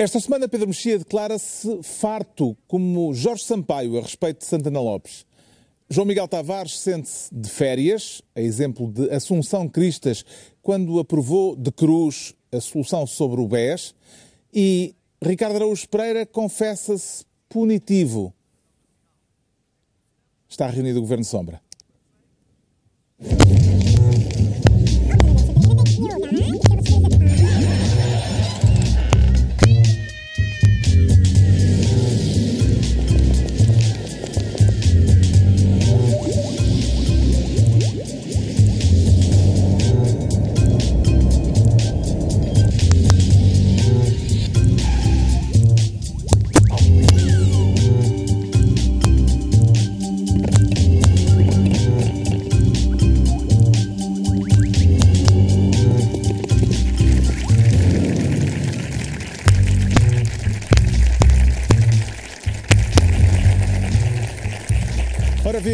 Esta semana, Pedro Mexia declara-se farto, como Jorge Sampaio, a respeito de Santana Lopes. João Miguel Tavares sente-se de férias, a exemplo de Assunção Cristas, quando aprovou de cruz a solução sobre o BES. E Ricardo Araújo Pereira confessa-se punitivo. Está reunido o Governo Sombra.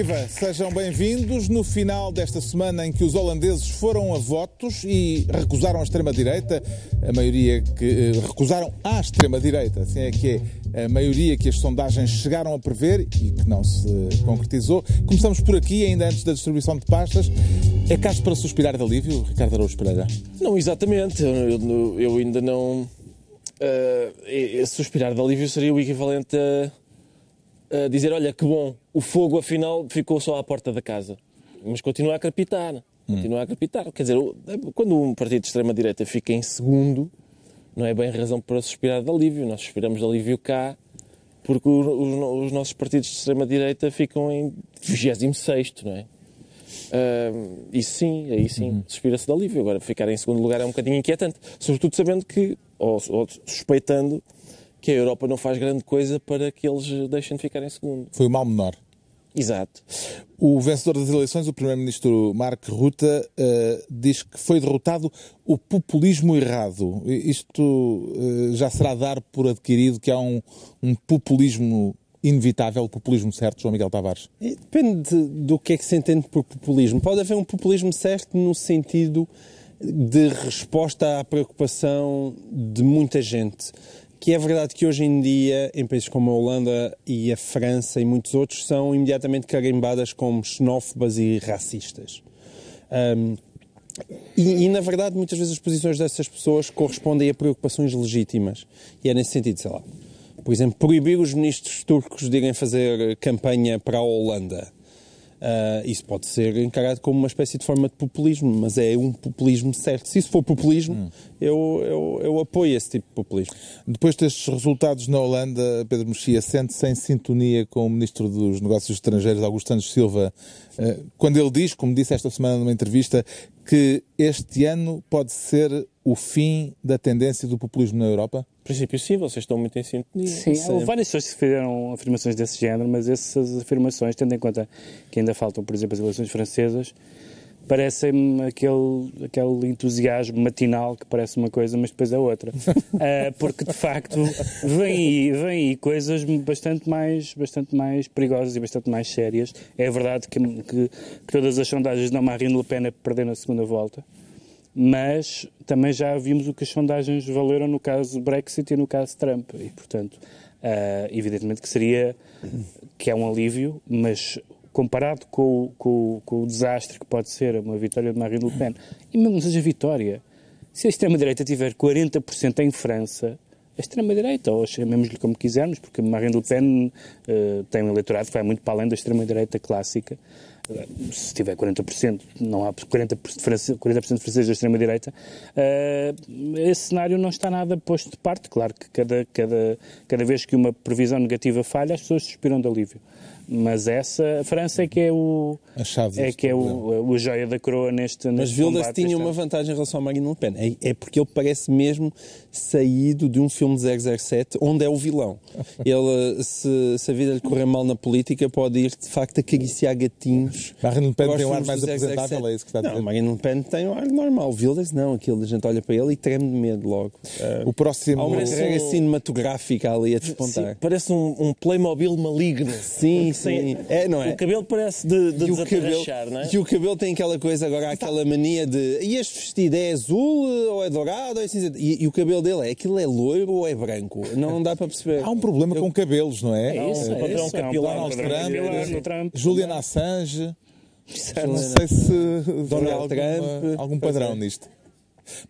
Viva, sejam bem-vindos no final desta semana em que os holandeses foram a votos e recusaram a extrema-direita, a maioria que eh, recusaram à extrema-direita, assim é que é a maioria que as sondagens chegaram a prever e que não se concretizou. Começamos por aqui, ainda antes da distribuição de pastas. É caso para suspirar de alívio, Ricardo Araújo Pereira? Não, exatamente. Eu, eu- ainda não. ah, suspirar de alívio seria o equivalente a, dizer: olha, que bom, o fogo afinal ficou só à porta da casa. Mas continua a crepitar. Continua a crepitar. Quer dizer, quando um partido de extrema-direita fica em segundo, não é bem razão para suspirar de alívio. Nós suspiramos de alívio cá porque os, os nossos partidos de extrema-direita ficam em 26, não é? Ah, isso sim, aí sim, suspira-se de alívio. Agora, ficar em segundo lugar é um bocadinho inquietante. Sobretudo sabendo que, ou, ou suspeitando, que a Europa não faz grande coisa para que eles deixem de ficar em segundo. Foi o mal menor. Exato. O vencedor das eleições, o Primeiro-Ministro Mark Rutte, eh, diz que foi derrotado o populismo errado. Isto eh, já será dar por adquirido que há um, um populismo inevitável, o populismo certo, João Miguel Tavares. Depende do que é que se entende por populismo. Pode haver um populismo certo no sentido de resposta à preocupação de muita gente. Que é verdade que hoje em dia, em países como a Holanda e a França e muitos outros, são imediatamente carimbadas como xenófobas e racistas. Ahm, e, e, na verdade, muitas vezes as posições dessas pessoas correspondem a preocupações legítimas. E é nesse sentido, sei lá, por exemplo, proibir os ministros turcos de irem fazer campanha para a Holanda. Ah, isso pode ser encarado como uma espécie de forma de populismo, mas é um populismo certo. Se isso for populismo, eu, eu, eu apoio esse tipo de populismo. Depois destes resultados na Holanda, Pedro Mexia sente-se em sintonia com o Ministro dos Negócios Estrangeiros, Augusto Santos Silva, eh, quando ele diz, como disse esta semana numa entrevista, que este ano pode ser o fim da tendência do populismo na Europa? Em princípio, sim, vocês estão muito em sintonia. Sim, Sim. houve várias pessoas que fizeram afirmações desse género, mas essas afirmações, tendo em conta que ainda faltam, por exemplo, as eleições francesas, parecem-me aquele, aquele entusiasmo matinal que parece uma coisa, mas depois é outra. Ah, porque, de facto, vem aí, vem aí coisas bastante mais, bastante mais perigosas e bastante mais sérias. É verdade que, que, que todas as sondagens dão Marine Le Pen a perder na segunda volta mas também já vimos o que as sondagens valeram no caso Brexit e no caso Trump. E, portanto, ah, evidentemente que seria que é um alívio, mas comparado com, com com o desastre que pode ser uma vitória de Marine Le Pen, e mesmo seja vitória, se a extrema-direita tiver 40% em França, a extrema-direita, ou chamemos-lhe como quisermos, porque Marine Le Pen eh, tem um eleitorado que vai muito para além da extrema-direita clássica. Se tiver 40%, não há 40%, de france- 40 de franceses da extrema-direita, eh, esse cenário não está nada posto de parte. Claro que cada, cada, cada vez que uma previsão negativa falha, as pessoas suspiram de alívio. Mas essa, a França é que é o, A chave é que é o, o joia da coroa neste, Mas neste Wilders combate tinha uma vantagem em relação a Marine Le Pen. É, é porque ele parece mesmo saído de um filme de 007 onde é o vilão. Ele, se, se a vida lhe correr mal na política, pode ir de facto acariciar gatinhos. Marine Le Pen tem um ar mais do 007. apresentável, é isso que está a Não, dizer? Marine Le Pen tem um ar normal. Wilders não. Aquilo a gente olha para ele e treme de medo logo. Ah, O próximo... Há uma carreira um- cinematográfica ali a Sim, despontar. parece um, um Playmobil maligno. Sim, sim. É, não é? O cabelo parece de, de o, cabelo, não é? e o cabelo tem aquela coisa agora, aquela mania de. E este vestido é azul ou é dourado ou é cinzento? E, e o cabelo dele é aquilo é loiro ou é branco? Não dá para perceber. Há um problema com cabelos, não é? É isso, É é isso, é um capilar. Trump, capilar no Trump. Julian Assange. Não Não sei. se Donald Trump. algum padrão é. nisto.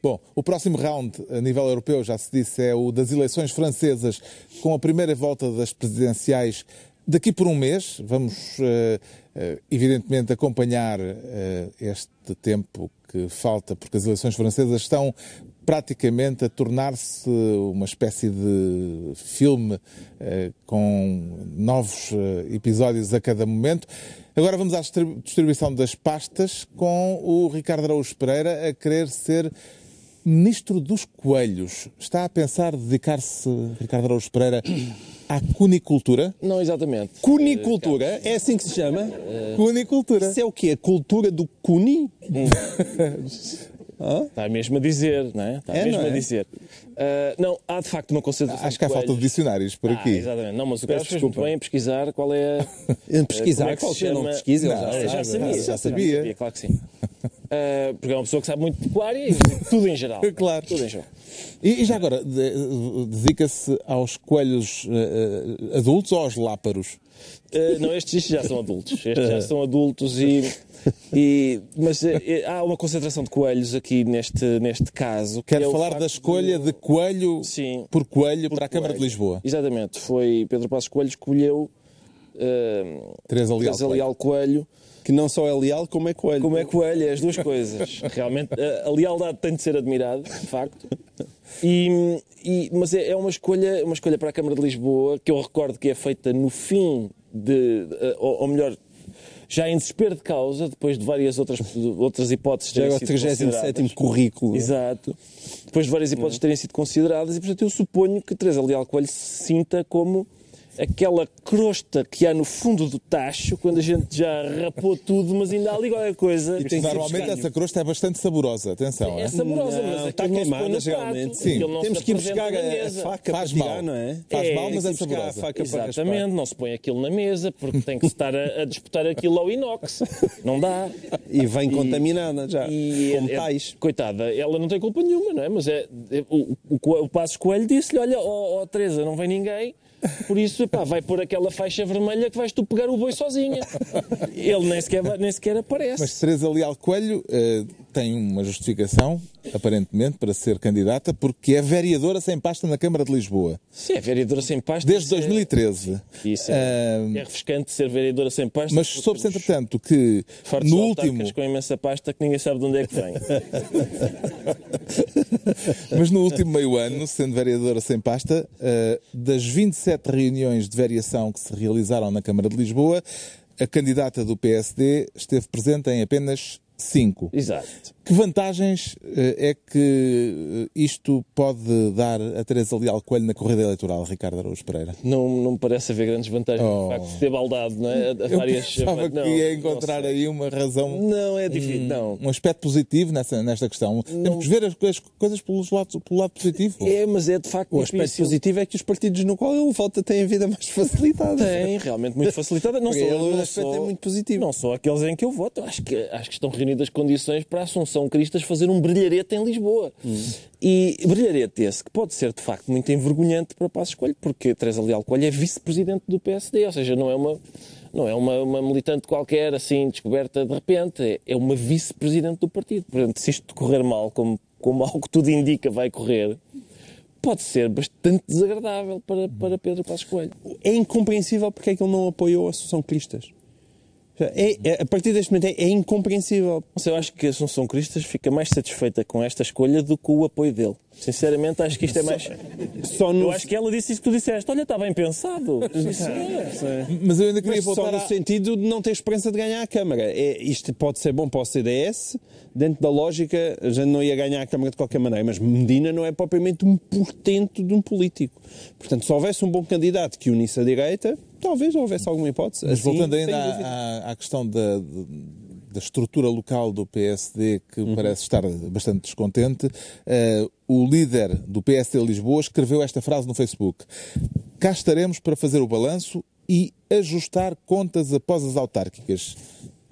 Bom, o próximo round a nível europeu, já se disse, é o das eleições francesas, com a primeira volta das presidenciais daqui por um mês. Vamos, eh, eh, evidentemente, acompanhar eh, este tempo que falta, porque as eleições francesas estão praticamente a tornar-se uma espécie de filme com novos episódios a cada momento. Agora vamos à distribu- distribuição das pastas com o Ricardo Araújo Pereira a querer ser ministro dos coelhos. Está a pensar dedicar-se, Ricardo Araújo Pereira, à cunicultura? Não, exatamente. Cunicultura, é assim que se chama? Cunicultura. Isso é o quê? A cultura do cuni? Está mesmo a dizer, não é? Está É, mesmo não é? a dizer. Ah, não, há de facto uma concentração Acho que há falta de dicionários por Ah, aqui. exatamente. Não, mas o gajo fez muito bem em pesquisar qual é a... Pesquisar, como é que se qualquer não chama? pesquisa, Não, já já sabia. já sabia. Claro que sim. Ah, porque é uma pessoa que sabe muito de pecuária e tudo em geral. Claro. Tudo em geral. E, e já agora, de- dedica-se aos coelhos eh, eh, adultos ou aos láparos? Uh, não, estes, estes já são adultos. Estes já são adultos e. e- mas uh, uh, há uma concentração de coelhos aqui neste, neste caso. que Quero é falar da escolha de coelho Sim. por coelho por para a Câmara de coelho. Lisboa. Exatamente. Foi Pedro Passos Coelho que escolheu uh, Teresa Leal Teresa Coelho. Leal Coelho. Que não só é leal, como é coelho. Como é coelho, é as duas coisas. Realmente, a, a lealdade tem de ser admirada, de facto. E, e- mas é, é uma, escolha, uma escolha para a Câmara de Lisboa que eu recordo que é feita no fim de. eh, ou, ou melhor, já em desespero de causa, depois de várias outras, outras hipóteses Já é terem o sido 37 consideradas. currículo. Exato. Depois de várias hipóteses terem sido consideradas, e portanto eu suponho que Teresa Leal Coelho se sinta como aquela crosta que há no fundo do tacho, quando a gente já rapou tudo, mas ainda há ali qualquer coisa. E normalmente essa crosta é bastante saborosa, atenção. É é? saborosa, Não, mas está queimada, prato, Sim. Temos que ir buscar a, a mesa. faca Faz para mal. tirar, não é? Faz É, mal, mas é buscar a saborosa. faca para. Exatamente, não se põe aquilo na mesa porque tem que estar a, a disputar aquilo ao inox. Não dá. E vem contaminada já, E como é- é- tais. coitada, ela não tem culpa nenhuma, não é? Mas é, é- o, o, o Passos Coelho disse-lhe: Olha, ó ó, Teresa, não vem ninguém, por isso epá, vai pôr aquela faixa vermelha que vais tu pegar o boi sozinha. Ele nem sequer, nem sequer aparece. Mas Teresa Leal Coelho eh, tem uma justificação, aparentemente, para ser candidata, porque é vereadora sem pasta na Câmara de Lisboa. Sim, é vereadora sem pasta. Desde isso é- 2013. Isso é, Ah, é refrescante ser vereadora sem pasta. mas soube-se, entretanto, que no último, com imensa pasta que ninguém sabe de onde é que vem. mas no último meio ano, sendo vereadora sem pasta, eh, das 27 reuniões de variação que se realizaram na Câmara de Lisboa, a candidata do PSD esteve presente em apenas cinco. Exato. Que vantagens eh, é que eh, isto pode dar a Teresa Leal Coelho na corrida eleitoral, Ricardo Araújo Pereira? Não, não me parece haver grandes vantagens Oh. no facto de ter baldado, não é? A- a Eu várias... pensava que não, ia não encontrar aí uma razão, Não, é difícil. Não. um aspecto positivo nessa, nesta questão. Temos que ver as, as coisas pelos lados, pelo lado positivo. É, mas é de facto O aspecto difícil. positivo é que os partidos no qual ele vota têm a vida mais facilitada. Tem, realmente muito facilitada. Não só, ele, o não aspecto só- é muito positivo. Não só aqueles em que eu voto. Acho que, acho que estão reunidas condições para a Assunção Cristas fazer um brilharete em Lisboa. E brilharete esse que pode ser, de facto, muito envergonhante para Passos Coelho, porque Teresa Leal Coelho é vice-presidente do PSD, ou seja, não é uma... Não é uma, uma militante qualquer, assim, descoberta de repente. É- É uma vice-presidente do partido. Portanto, se isto correr mal, como, como algo tudo indica vai correr, pode ser bastante desagradável para, para Pedro Passos Coelho. É incompreensível porque é que ele não apoiou a Associação Cristas. É, é- a partir deste momento é, é incompreensível. Eu acho que a Assunção Cristas fica mais satisfeita com esta escolha do que o apoio dele. Sinceramente, acho que isto é mais. Só no, Eu acho que ela disse isso que tu disseste. Olha, está bem pensado. Mas eu ainda queria Mas só voltar no a... sentido de não ter esperança de ganhar a Câmara. É, isto pode ser bom para o CDS, dentro da lógica, a gente não ia ganhar a Câmara de qualquer maneira, mas Medina não é propriamente um portento de um político. Portanto, se houvesse um bom candidato que unisse a direita, talvez houvesse alguma hipótese. Mas Assim, voltando ainda à, à- à questão da, da estrutura local do PSD, que Uhum. parece estar bastante descontente, eh, o líder do PSD Lisboa escreveu esta frase no Facebook: Cá estaremos para fazer o balanço e ajustar contas após as autárquicas.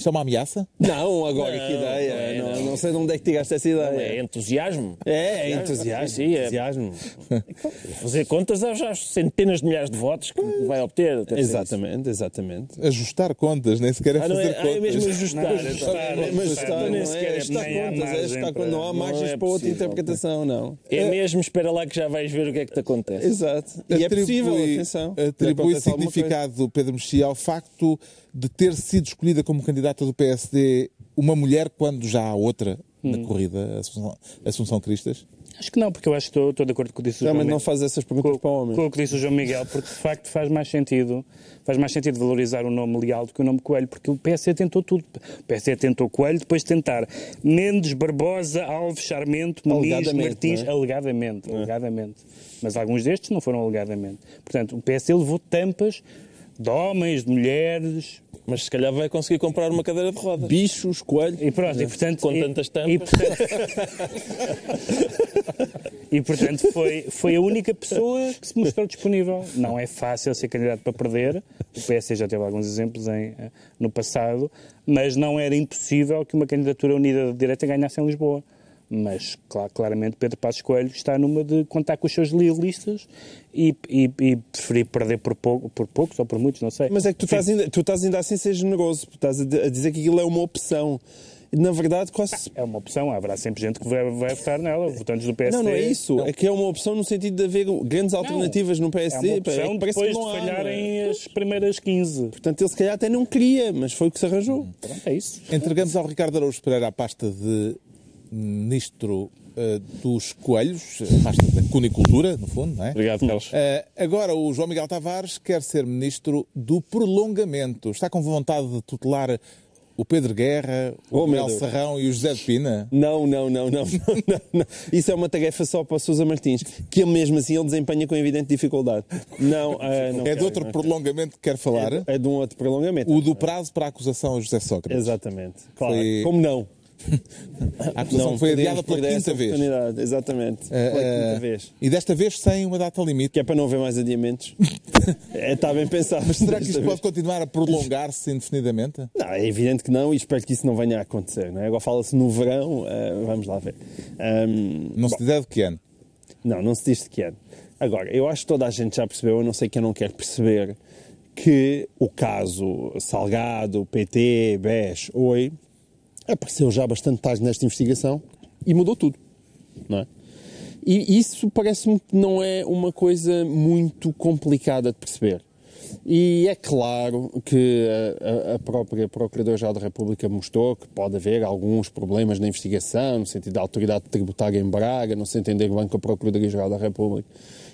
Isto é uma ameaça? Não, agora Não, que ideia. não é, não, não. não sei de onde é que tiraste essa ideia. É entusiasmo. É, é entusiasmo. Sim, sim, é. entusiasmo. Fazer contas às, centenas de milhares de votos que vai obter. Exatamente, exatamente. Ajustar contas, nem sequer é Ah, fazer é, ah, contas. é mesmo ajustar. Não, ajustar. Está, nem não é, é há contas, é margem está, para- não há não margens é para outra interpretação, não. É mesmo, espera lá que já vais ver o que é que te acontece. Exato. E é possível, atenção. Atribui significado, Pedro Mexia, ao facto de ter sido escolhida como candidata do PSD uma mulher quando já há outra na Hum. corrida, Assunção, Assunção Cristas? Acho que não, porque eu acho que estou, estou de acordo com o que disse o João Realmente não Miguel. faz essas perguntas com, para homens. com o que disse o João Miguel, porque de facto faz mais sentido, faz mais sentido valorizar o nome Leal do que o nome Coelho, porque o PSD tentou tudo. O PSD tentou Coelho, depois de tentar Mendes, Barbosa, Alves, Charmento, Muniz, Alegadamente, Martins, é? alegadamente, alegadamente. Mas alguns destes não foram alegadamente. Portanto, o PSD levou tampas de homens, de mulheres, Mas se calhar vai conseguir comprar uma cadeira de rodas. Bichos, coelhos. e pronto, e portanto... Com tantas tampas. E portanto, e, portanto, foi, foi a única pessoa que se mostrou disponível. Não é fácil ser candidato para perder. O PS já teve alguns exemplos em, eh, no passado, mas não era impossível que uma candidatura unida de direita ganhasse em Lisboa. Mas, cla- claramente, Pedro Passos Coelho está numa de contar com os seus lealistas e, e, e preferir perder por, pouco, por poucos ou por muitos, não sei. Mas é que tu estás, ainda, tu estás ainda assim a ser generoso. Tu Estás a di- a dizer que aquilo é uma opção. Na verdade, quase. É uma opção, haverá sempre gente que vai, vai votar nela, votantes do PSD. Não, não é isso. É que é uma opção no sentido de haver grandes alternativas no É PSD. uma opção É que parece que depois não de há, não é? falharem as primeiras 15. Portanto, ele se calhar até não queria, mas foi o que se arranjou. Pronto, é isso. Entregamos ao Ricardo Araújo Pereira a pasta de Ministro eh, dos Coelhos, a pasta da cunicultura, no fundo, não é? Obrigado, Carlos. Eh, agora, o João Miguel Tavares quer ser Ministro do Prolongamento. Está com vontade de tutelar o Pedro Guerra, o Oh, Manuel Deus. Serrão e o José de Pina? Não, não, não, não, não, não. Isso é uma tarefa só para o Sousa Martins, que ele mesmo assim ele desempenha com evidente dificuldade. Não, ah, não É de outro não prolongamento que quer falar? quero. É de um outro prolongamento. O do prazo para a acusação a José Sócrates. Exatamente. Claro. Foi- Como não? A acusação foi adiada pela quinta vez. Exatamente. Eh, Pela eh, quinta vez. E desta vez sem uma data limite. Que é para não haver mais adiamentos. é, está bem pensado. Mas será que isto vez. pode continuar a prolongar-se indefinidamente? Não, é evidente que não e espero que isso não venha a acontecer. Não é? Agora fala-se no verão, eh, vamos lá ver. Ahm, Não se diz é de que ano? Não, não se diz de que ano. Agora, eu acho que toda a gente já percebeu, eu não sei quem não quer perceber, que o caso Salgado, PT, BES, OI, apareceu já bastante tarde nesta investigação e mudou tudo. Não é? E isso parece-me que não é uma coisa muito complicada de perceber. E é claro que a, a- a própria Procuradora-Geral da República mostrou que pode haver alguns problemas na investigação, no sentido da autoridade tributária em Braga, não se entender bem com a Procuradoria-Geral da República.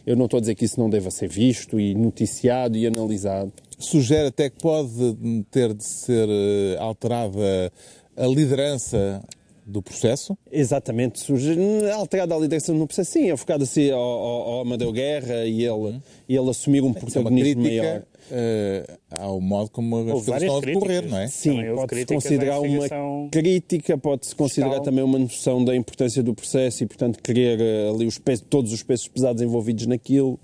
Eu não estou a dizer que isso não deva ser visto e noticiado e analisado. Sugere até que pode ter de ser eh, alterada a liderança do processo. Exatamente, surge alterada a liderança no processo, sim, é focado assim ao, ao, ao Amadeu Guerra e ele, e ele assumir um Isso é uma protagonismo maior. crítica eh, ao modo como as Houve coisas estão a decorrer, não é? Sim, pode-se considerar uma crítica, pode-se considerar fiscal. também uma noção da importância do processo e, portanto, querer eh, ali os pesos, todos os pesos pesados envolvidos naquilo.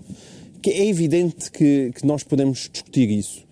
Que é evidente que, que nós podemos discutir isso,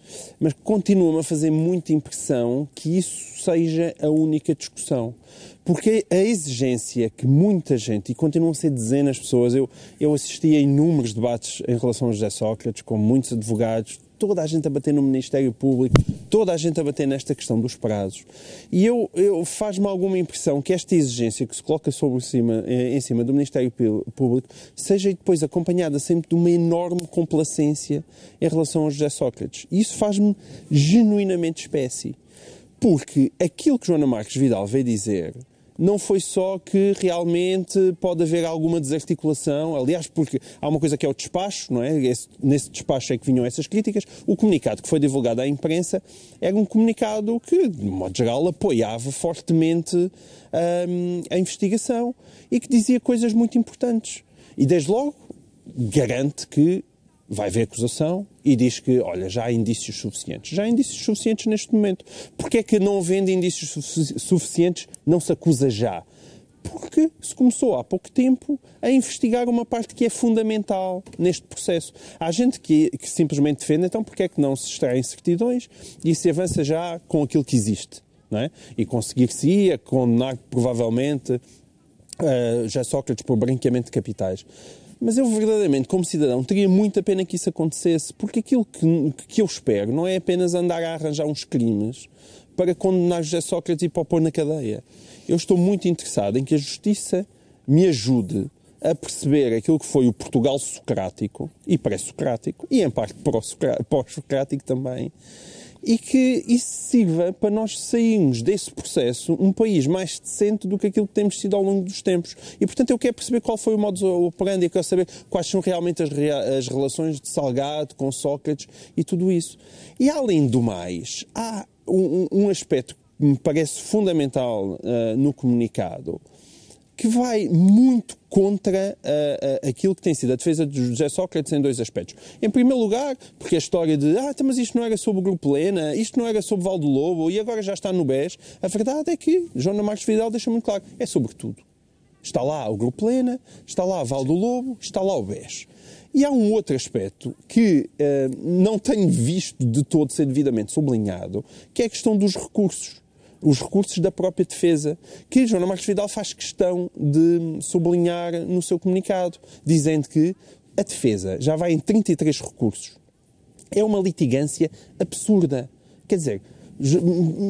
mas continua-me a fazer muita impressão que isso seja a única discussão. Porque a exigência que muita gente, e continuam a ser dezenas de pessoas, eu, eu assisti a inúmeros debates em relação a José Sócrates, com muitos advogados, toda a gente a bater no Ministério Público, toda a gente a bater nesta questão dos prazos. E eu, eu faz-me alguma impressão que esta exigência que se coloca sobre cima, eh, em cima do Ministério Público seja depois acompanhada sempre de uma enorme complacência em relação a José Sócrates. E isso faz-me genuinamente espécie. Porque aquilo que Joana Marques Vidal veio dizer não foi só que realmente pode haver alguma desarticulação, aliás, porque há uma coisa que é o despacho, não é? Esse- nesse despacho é que vinham essas críticas. O comunicado que foi divulgado à imprensa era um comunicado que, de modo geral, apoiava fortemente hum, a investigação e que dizia coisas muito importantes. E, desde logo, garante que vai haver acusação e diz que, olha, já há indícios suficientes. Já há indícios suficientes neste momento. Porquê é que não havendo indícios sufici- suficientes não se acusa já? porque se começou há pouco tempo a investigar uma parte que é fundamental neste processo. Há gente que, que simplesmente defende, então, porque é que não se extraem certidões e se avança já com aquilo que existe? Não é? E conseguir-se-ia condenar, provavelmente, uh, já Sócrates por branqueamento de capitais. Mas eu verdadeiramente, como cidadão, teria muita pena que isso acontecesse, porque aquilo que, que eu espero não é apenas andar a arranjar uns crimes para condenar José Sócrates e para o pôr na cadeia. Eu estou muito interessado em que a justiça me ajude a perceber aquilo que foi o Portugal socrático e pré-socrático, e em parte pós-socrático também, e que isso sirva para nós sairmos desse processo um país mais decente do que aquilo que temos sido ao longo dos tempos. E, portanto, eu quero perceber qual foi o modo operandi, eu quero saber quais são realmente as, as relações de Salgado com Sócrates e tudo isso. E, além do mais, há um, um aspecto que me parece fundamental uh, no comunicado, que vai muito contra uh, uh, aquilo que tem sido a defesa de José Sócrates em dois aspectos. Em primeiro lugar, porque a história de ah, então, mas isto não era sobre o Grupo Lena, isto não era sobre Valdo Lobo e agora já está no BES. A verdade é que Joana Marques Vidal deixa muito claro, é sobre tudo. Está lá o Grupo Lena, está lá Valdo Lobo, está lá o BES. E há um outro aspecto que uh, não tenho visto de todo ser devidamente sublinhado, que é a questão dos recursos os recursos da própria defesa, que Joana Marques Vidal faz questão de sublinhar no seu comunicado, dizendo que a defesa já vai em 33 recursos. É uma litigância absurda. Quer dizer,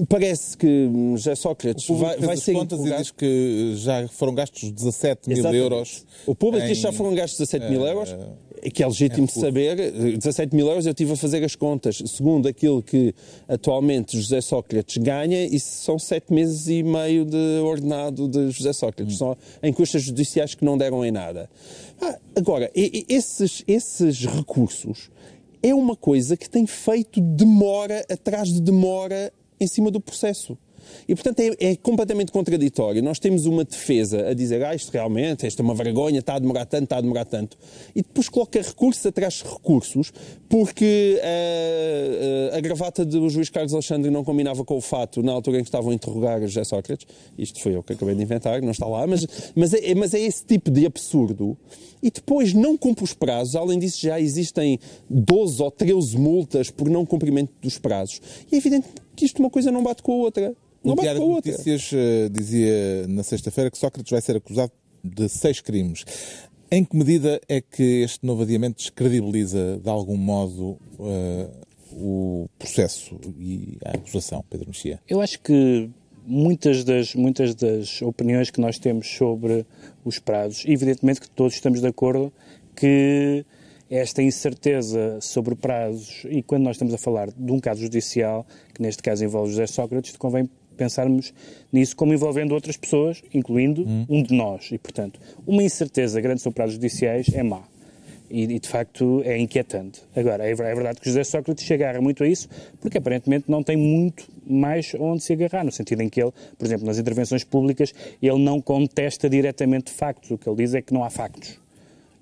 parece que José Sócrates vai, vai ser contas e diz que já foram gastos 17 mil Exatamente. euros. O público em... diz que já foram gastos 17 mil euros. É que é legítimo de saber. 17 mil euros eu estive a fazer as contas. Segundo aquilo que atualmente José Sócrates ganha, isso são 7 meses e meio de ordenado de José Sócrates, hum. só em custas judiciais que não deram em nada. Ah, agora, esses, esses recursos é uma coisa que tem feito demora atrás de demora em cima do processo. E, portanto, é, é, completamente contraditório. Nós temos uma defesa a dizer, ah, isto realmente, isto é uma vergonha, está a demorar tanto, está a demorar tanto. E depois coloca recursos atrás de recursos, porque uh, uh, a gravata do juiz Carlos Alexandre não combinava com o fato na altura em que estavam a interrogar José Sócrates. Isto foi eu que acabei de inventar, não está lá, mas, mas, é, mas é esse tipo de absurdo. E depois não cumpre os prazos. Além disso, já existem 12 ou 13 multas por não cumprimento dos prazos. E é evidente que isto uma coisa não bate com a outra. Não o Diário de Notícias uh, dizia na sexta-feira que Sócrates vai ser acusado de seis crimes. Em que medida é que este novo adiamento descredibiliza, de algum modo, uh, o processo e a acusação, Pedro Mexia? Eu acho que muitas das, muitas das opiniões que nós temos sobre os prazos, evidentemente que todos estamos de acordo que esta incerteza sobre prazos, e quando nós estamos a falar de um caso judicial, que neste caso envolve José Sócrates, convém pensarmos nisso como envolvendo outras pessoas, incluindo hum. um de nós. E, portanto, uma incerteza grande sobre prazos judiciais é má. E, e, de facto é inquietante. Agora, é, é verdade que José Sócrates se agarra muito a isso, porque aparentemente não tem muito mais onde se agarrar, no sentido em que ele, por exemplo, nas intervenções públicas, ele não contesta diretamente factos. O que ele diz é que não há factos.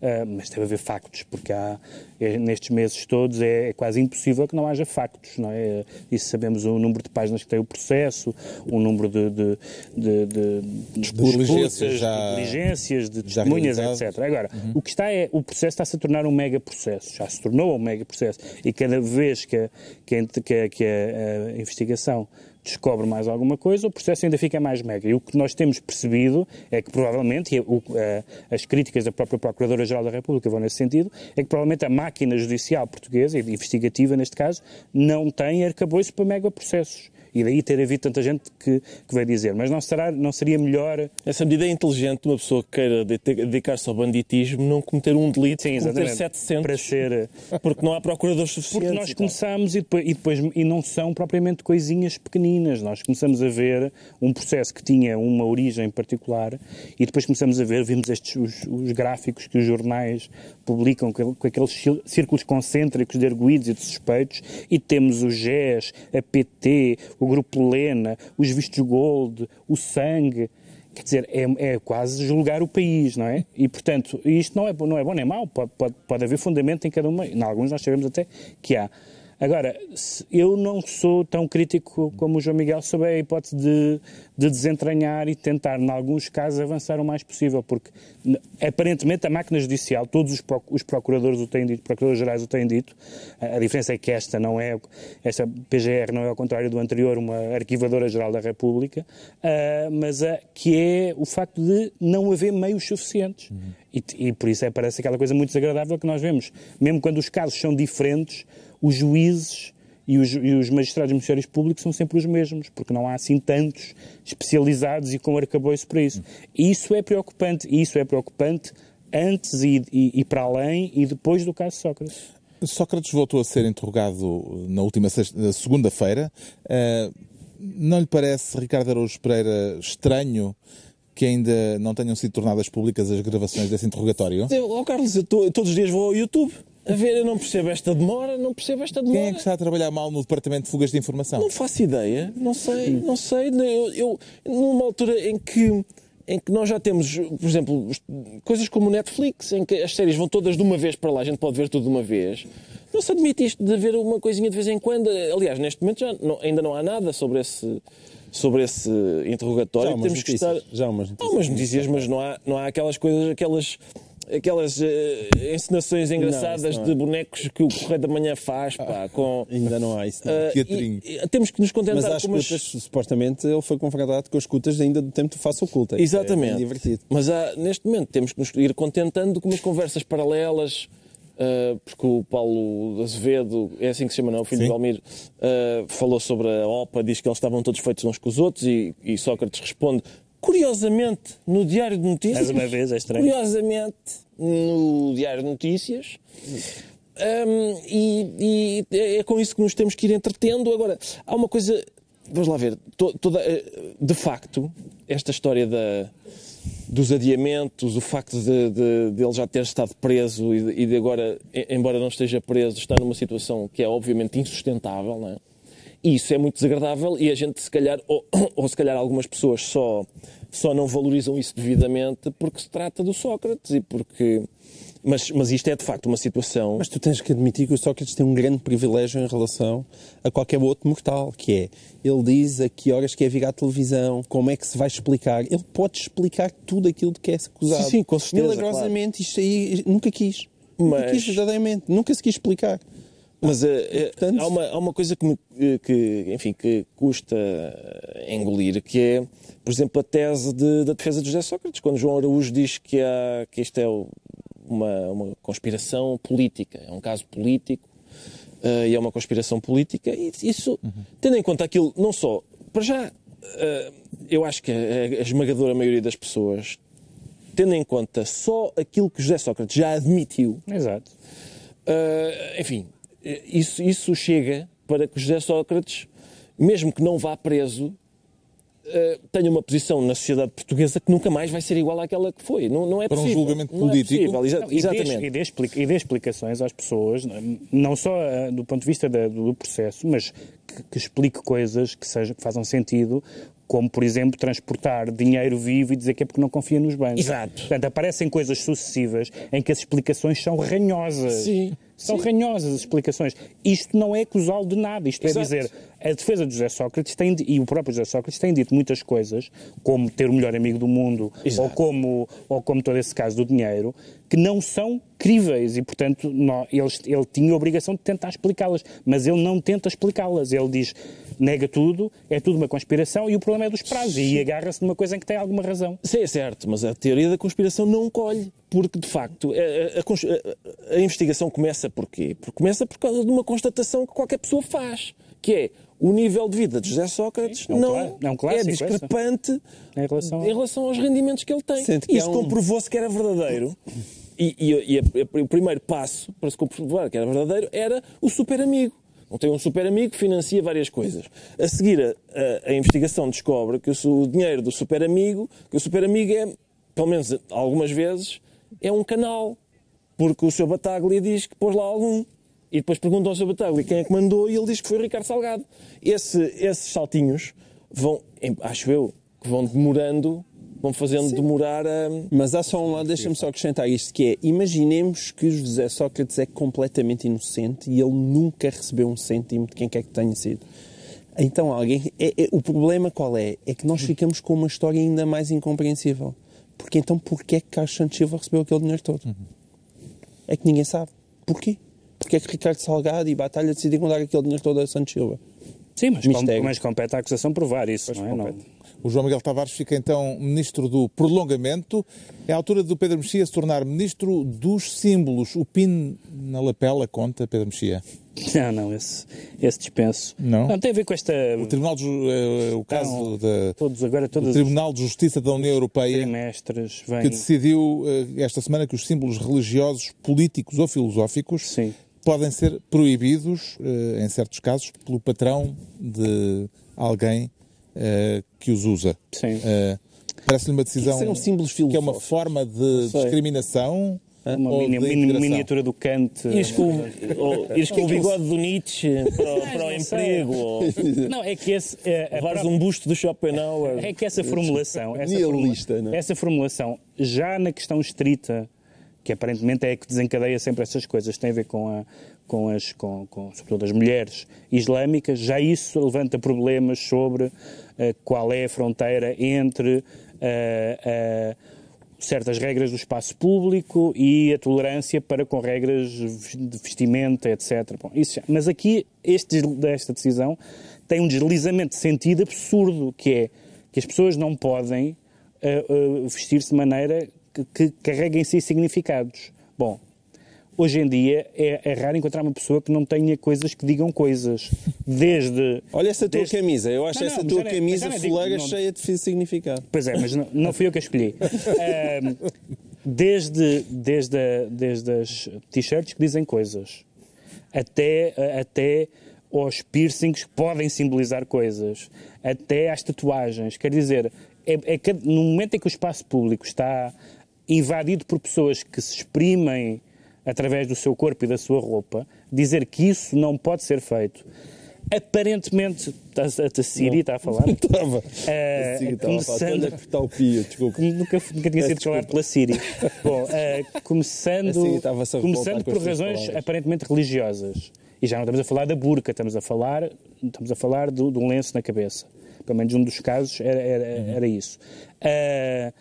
Uh, mas deve haver factos, porque há, é, nestes meses todos é, é, quase impossível que não haja factos. Não é? Isso sabemos o número de páginas que tem o processo, o número de, de, de, de, de diligências, já, de, diligências, de testemunhas, etc. Agora, uhum. o que está é, o processo está-se a tornar um mega processo, já se tornou um mega processo, e cada vez que a, que a, que a, a investigação descobre mais alguma coisa, o processo ainda fica mais mega. E o que nós temos percebido é que provavelmente, e o, as críticas da própria Procuradora-Geral da República vão nesse sentido, é que provavelmente a máquina judicial portuguesa, e investigativa neste caso, não tem arcabouço para mega processos. E daí ter havido tanta gente que, que vai dizer, mas não, será, não seria melhor... Essa medida é inteligente de uma pessoa que queira dedicar-se ao banditismo, não cometer um delito, Sim, cometer 700, para ser... porque não há procuradores suficientes. Porque nós começamos e depois, e depois e não são propriamente coisinhas pequeninas, nós começamos a ver um processo que tinha uma origem particular e depois começamos a ver, vimos estes os, os gráficos que os jornais publicam com, com aqueles círculos concêntricos de arguídos e de suspeitos e temos o GES, a PT, o Grupo Lena, os vistos gold, o sangue. Quer dizer, é, é, quase julgar o país, não é? E, portanto, isto não é, não é bom nem mau, pode, pode, pode haver fundamento em cada uma, em alguns nós sabemos até que há. Agora, eu não sou tão crítico como o João Miguel sobre a hipótese de, de desentranhar e tentar, em alguns casos, avançar o mais possível, porque aparentemente a máquina judicial, todos os, os procuradores o têm dito, procuradores gerais o têm dito, a, a diferença é que esta não é, esta PGR não é ao contrário do anterior, uma arquivadora geral da República, ah, mas a, que é o facto de não haver meios suficientes. E, e por isso é, parece aquela coisa muito desagradável que nós vemos. Mesmo quando os casos são diferentes, os juízes e os, e os magistrados e ministérios públicos são sempre os mesmos, porque não há assim tantos especializados e com arcabouço para isso. Isso é preocupante, e isso é preocupante antes e, e- e para além e depois do caso Sócrates. Sócrates voltou a ser interrogado na última segunda-feira. Ah, não lhe parece, Ricardo Araújo Pereira, estranho que ainda não tenham sido tornadas públicas as gravações desse interrogatório? Eu, oh, Carlos, eu tô- todos os dias vou ao YouTube a ver, eu não percebo esta demora, não percebo esta demora. Quem é que está a trabalhar mal no Departamento de Fugas de Informação? Não faço ideia, não sei, não sei. Eu, eu, numa altura em que, em que nós já temos, por exemplo, coisas como o Netflix, em que as séries vão todas de uma vez para lá, a gente pode ver tudo de uma vez. Não se admite isto de haver uma coisinha de vez em quando. Aliás, neste momento já não- ainda não há nada sobre esse, sobre esse interrogatório. Já há umas Temos que notícias, estar. já há umas Há notícias. umas notícias, mas não há, não há aquelas coisas, aquelas. Aquelas eh, encenações engraçadas não há. de bonecos que o Correio da Manhã faz, pá, com. Ainda não há isso. não. Ah, teatrinho. e- e temos que nos contentar com umas- escutas, supostamente ele foi confrontado com as escutas ainda do tempo do Faça Oculta. Isso Exatamente. É divertido. Mas há, neste momento temos que nos ir contentando com umas conversas paralelas, ah, porque o Paulo Azevedo, é assim que se chama, não? O filho Sim. de Almir, ah, falou sobre a OPA, diz que eles estavam todos feitos uns com os outros e, e Sócrates responde, curiosamente, no Diário de Notícias. Mais uma vez, é estranho. Curiosamente, no Diário de Notícias. Hum, e, e é com isso que nos temos que ir entretendo. Agora, há uma coisa. Vamos lá ver. to- toda, eh, de facto, esta história da, dos adiamentos, o facto de, de- de ele já ter estado preso e de, e de agora, embora não esteja preso, está numa situação que é obviamente insustentável, não é? E isso é muito desagradável e a gente, se calhar, ou, ou se calhar algumas pessoas só, só não valorizam isso devidamente porque se trata do Sócrates e porque. Mas, mas isto é de facto uma situação. Mas tu tens que admitir que o Sócrates tem um grande privilégio em relação a qualquer outro mortal, que é, ele diz a que horas quer vir à televisão, como é que se vai explicar. Ele pode explicar tudo aquilo de que é acusado. Sim, sim, com certeza, Milagrosamente, isto aí nunca quis. Nunca Mas- quis, verdadeiramente. Nunca se quis explicar. Mas eh, portanto- há, uma, há uma coisa que, me, eh, que, enfim, que custa engolir, que é, por exemplo, a tese de- da defesa de José Sócrates, quando João Araújo diz que, há, que isto é uma, uma conspiração política, é um caso político eh, e é uma conspiração política, e isso, tendo em conta aquilo, não só, para já, eh, eu acho que a, a esmagadora maioria das pessoas, tendo em conta só aquilo que José Sócrates já admitiu, Exato. Uh, enfim, isso, isso chega para que José Sócrates, mesmo que não vá preso, uh, tenha uma posição na sociedade portuguesa que nunca mais vai ser igual àquela que foi. Não, não é Para um possível. julgamento Não é político. possível, exa- Não, e dê- exatamente. E dê, e dê explicações às pessoas, não só eh, do ponto de vista da- do processo, mas que, que explique coisas que, sejam, que façam sentido, como, por exemplo, transportar dinheiro vivo e dizer que é porque não confia nos bancos. Exato. Portanto, aparecem coisas sucessivas em que as explicações são ranhosas. Sim. São Sim. ranhosas as explicações. Isto não é acusá-lo de nada. Isto Exato. é dizer, a defesa de José Sócrates tem, e o próprio José Sócrates tem dito muitas coisas, como ter o melhor amigo do mundo, Exato. ou como, ou como todo esse caso do dinheiro, que não são críveis e, portanto, nó- eles- ele tinha a obrigação de tentar explicá-las, mas ele não tenta explicá-las. Ele diz, nega tudo, é tudo uma conspiração e o problema é dos prazos e agarra-se numa coisa em que tem alguma razão. Sim, é certo, mas a teoria da conspiração não colhe, porque de facto a, a- a investigação começa por quê? Porque começa por causa de uma constatação que qualquer pessoa faz, que é o nível de vida de José Sócrates é um não é um clássico esse. discrepante Em relação em relação aos rendimentos que ele tem. Que Isso há um- comprovou-se que era verdadeiro. E, e- e a- o primeiro passo para se comprovar que era verdadeiro era o super amigo. Tem um super amigo que financia várias coisas. A seguir, a, a- a investigação descobre que o, o dinheiro do super amigo, que o super amigo é, pelo menos algumas vezes, é um canal. Porque o seu Bataglia diz que pôs lá algum. E depois perguntam ao seu Bataglia quem é que mandou e ele diz que foi o Ricardo Salgado. Esse- esses saltinhos vão, acho eu, que vão demorando vão fazendo demorar a. Mas há só um lado, deixa-me só acrescentar isto, que é, imaginemos que José Sócrates é completamente inocente e ele nunca recebeu um cêntimo de quem quer que tenha sido. Então alguém... É, é, o problema qual é? É que nós ficamos com uma história ainda mais incompreensível. Porque então porquê é que Carlos Santos Silva recebeu aquele dinheiro todo? É que ninguém sabe. Porquê? Porque é que Ricardo Salgado e Batalha decidiram dar aquele dinheiro todo a Santos Silva? Sim, mas, com, mas compete à acusação provar isso, não é? Não- O João Miguel Tavares fica então ministro do prolongamento. É a altura do Pedro Mexia se tornar ministro dos símbolos. O PIN na lapela conta, Pedro Mexia? Não, não, esse, esse dispenso. Não? tem a ver com esta. O Tribunal de eh, o caso Não, da, Todos agora, do todos Tribunal de Justiça da União Europeia vêm. que decidiu eh, esta semana que os símbolos religiosos, políticos ou filosóficos Sim. podem ser proibidos, eh, em certos casos, pelo patrão de alguém eh, que os usa. Sim. Eh, Parece-lhe uma decisão serão símbolos que é uma forma de discriminação Uma ou mini- de mini- miniatura do Kant. Ires com, com o bigode do Nietzsche para, o- para o emprego, ou Não, é que esse. É, a levares um busto do Schopenhauer. é que essa formulação. Essa, formula- não é? essa formulação, já na questão estrita, que aparentemente é a que desencadeia sempre essas coisas, tem a ver com, a, com as, com, com, sobretudo as mulheres islâmicas, já isso levanta problemas sobre eh, qual é a fronteira entre eh, eh, certas regras do espaço público e a tolerância para com regras de vestimenta, etc. Bom, isso já- Mas aqui, este, esta decisão tem um deslizamento de sentido absurdo, que é que as pessoas não podem eh, eh, vestir-se de maneira que, que carregue em si significados. Bom, hoje em dia é, é raro encontrar uma pessoa que não tenha coisas que digam coisas. Desde. Olha essa tua desde- camisa. Eu acho Não, essa não, tua camisa fuleira não- cheia de significado. Pois é, mas não, não fui eu que a escolhi. Ahm, desde, desde, a- desde as t-shirts que dizem coisas, até, até aos piercings que podem simbolizar coisas, até às tatuagens. Quer dizer, é, é que no momento em que o espaço público está invadido por pessoas que se exprimem através do seu corpo e da sua roupa, dizer que isso não pode ser feito. Aparentemente, a, a Siri está a falar. Estava. Sim, estava a falar. começando- o pio, desculpa. Nunca, nunca tinha sido calado pela Siri. Bom, eh, começando, Assim, a começando com por razões palavras. aparentemente religiosas. E já não estamos a falar da burca, estamos a falar, estamos a falar do, de um lenço na cabeça. Pelo menos um dos casos era, era, era isso. Eh,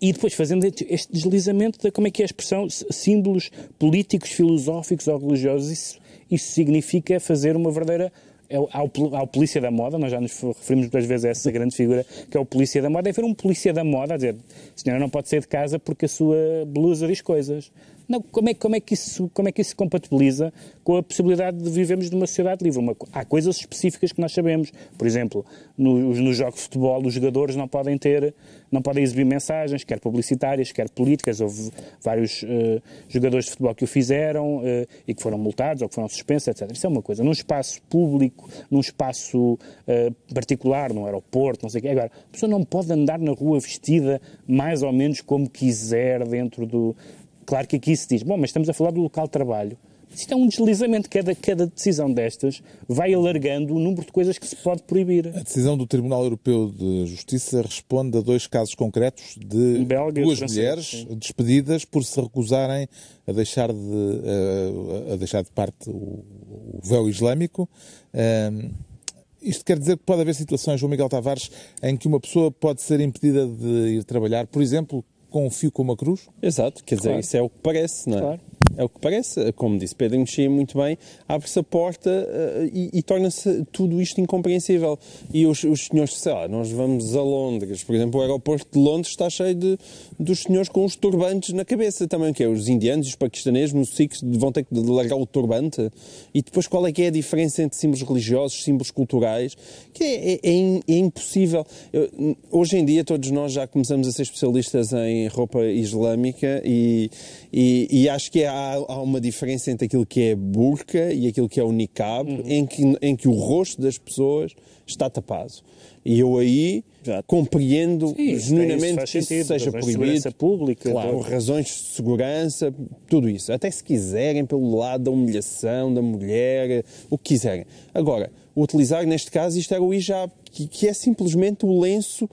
e depois fazendo este deslizamento de como é que é a expressão, símbolos políticos, filosóficos ou religiosos, isso, isso significa fazer uma verdadeira é ao polícia da moda, nós já nos referimos muitas vezes a essa grande figura que é o polícia da moda, é ver um polícia da moda a dizer a senhora não pode sair de casa porque a sua blusa diz coisas. Não, como, é, como, é que isso, como é que isso se compatibiliza com a possibilidade de vivermos numa sociedade livre? Uma há coisas específicas que nós sabemos. Por exemplo, no, no jogo de futebol, os jogadores não podem ter, não podem exibir mensagens, quer publicitárias, quer políticas. Houve vários eh, jogadores de futebol que o fizeram eh, e que foram multados ou que foram suspensos, etc. Isso é uma coisa. Num espaço público, num espaço eh, particular, num aeroporto, não sei o quê. Agora, a pessoa não pode andar na rua vestida mais ou menos como quiser dentro do. Claro que aqui se diz, bom, mas estamos a falar do local de trabalho. Isto é um deslizamento. Cada, cada decisão destas vai alargando o número de coisas que se pode proibir. A decisão do Tribunal Europeu de Justiça responde a dois casos concretos de Belga duas mulheres sim. despedidas por se recusarem a deixar de, a, a deixar de parte o, o véu islâmico. Ahm, isto quer dizer que pode haver situações, João Miguel Tavares, em que uma pessoa pode ser impedida de ir trabalhar, por exemplo, com um fio com uma cruz? Exato, quer dizer, Claro. isso é o que parece, não é? Claro. É o que parece, como disse Pedro Mexia muito bem, abre-se a porta eh, e, e torna-se tudo isto incompreensível. E os, os senhores, sei lá, nós vamos a Londres, por exemplo, o aeroporto de Londres está cheio de, dos senhores com os turbantes na cabeça também, que é os indianos os paquistaneses, nos Sikhs, vão ter que largar o turbante. E depois qual é que é a diferença entre símbolos religiosos, símbolos culturais, que é, é- é é impossível. Eu- hoje em dia todos nós já começamos a ser especialistas em roupa islâmica e, e, e acho que há, há uma diferença entre aquilo que é burca e aquilo que é o niqab, em, que, em que o rosto das pessoas está tapado. E eu aí compreendo Sim, isso genuinamente faz que isso sentido, seja proibido. segurança pública, Claro, por razões de segurança, tudo isso. Até se quiserem, pelo lado da humilhação da mulher, o que quiserem. Agora, utilizar neste caso isto era o hijab, que, que é simplesmente o lenço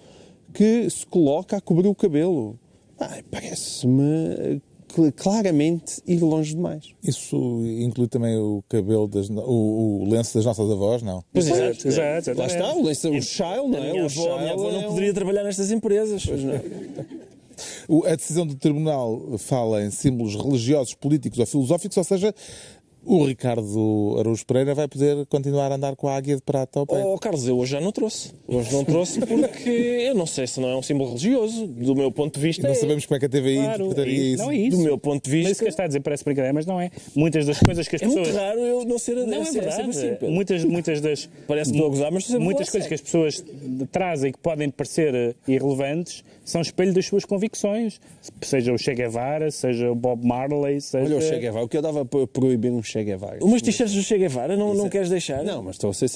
que se coloca a cobrir o cabelo. Ai, Parece-me cl- claramente ir longe demais. Isso inclui também o cabelo, das, o, o lenço das nossas avós, não? Pois é, Exato, exato, Lá está, o, lenço- o Shile, não A é? minha o avó, a minha avó não é poderia trabalhar nestas empresas. O- A decisão do Tribunal fala em símbolos religiosos, políticos ou filosóficos, ou seja, o Ricardo Araújo Pereira vai poder continuar a andar com a águia de prata ao peito. Oh, Carlos, eu hoje já não trouxe. Hoje não trouxe porque eu não sei se não é um símbolo religioso. Do meu ponto de E vista, não é. sabemos como é que a TVI Claro, interpretaria é isso. Não é isso. Do meu ponto de Mas isso vista, que está a dizer parece brincadeira, mas não é. Muitas das coisas que as é muito pessoas. raro eu não ser Não, é verdade. assim, muitas, muitas das. Parece que estou a gozar, mas estou a Muitas coisas que as pessoas trazem que podem parecer eh, irrelevantes são espelho das suas convicções. Seja o Che Guevara, seja o Bob Marley, seja. Olha o Che Guevara, o que eu dava para proibir um Che Guevara? Umas t-shirts do Che Guevara não, não queres deixar? Não, mas estou a ser.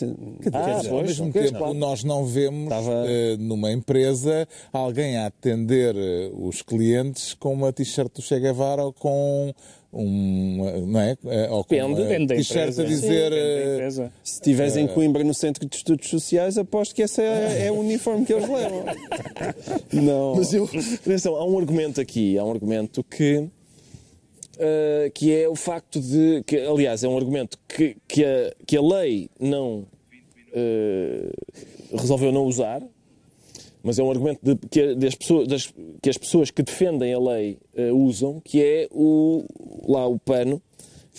Ah, dizer, Ao mesmo tempo, claro. nós não vemos Estava- eh, numa empresa alguém a atender eh, os clientes com uma t-shirt do Che Guevara ou com um, não é? Eh, Ou com Depende, uma Depende da t-shirt empresa. a dizer Sim, empresa. Se estiveres em Coimbra no Centro de Estudos Sociais, aposto que esse é, é o uniforme que eles levam. Não. Mas eu, atenção, há um argumento aqui, há um argumento que, uh, que é o facto de, que, aliás, é um argumento que, que, a, que a lei não uh, resolveu não usar, mas é um argumento de, que, das pessoas, das- que as pessoas que defendem a lei uh, usam, que é o, lá o pano,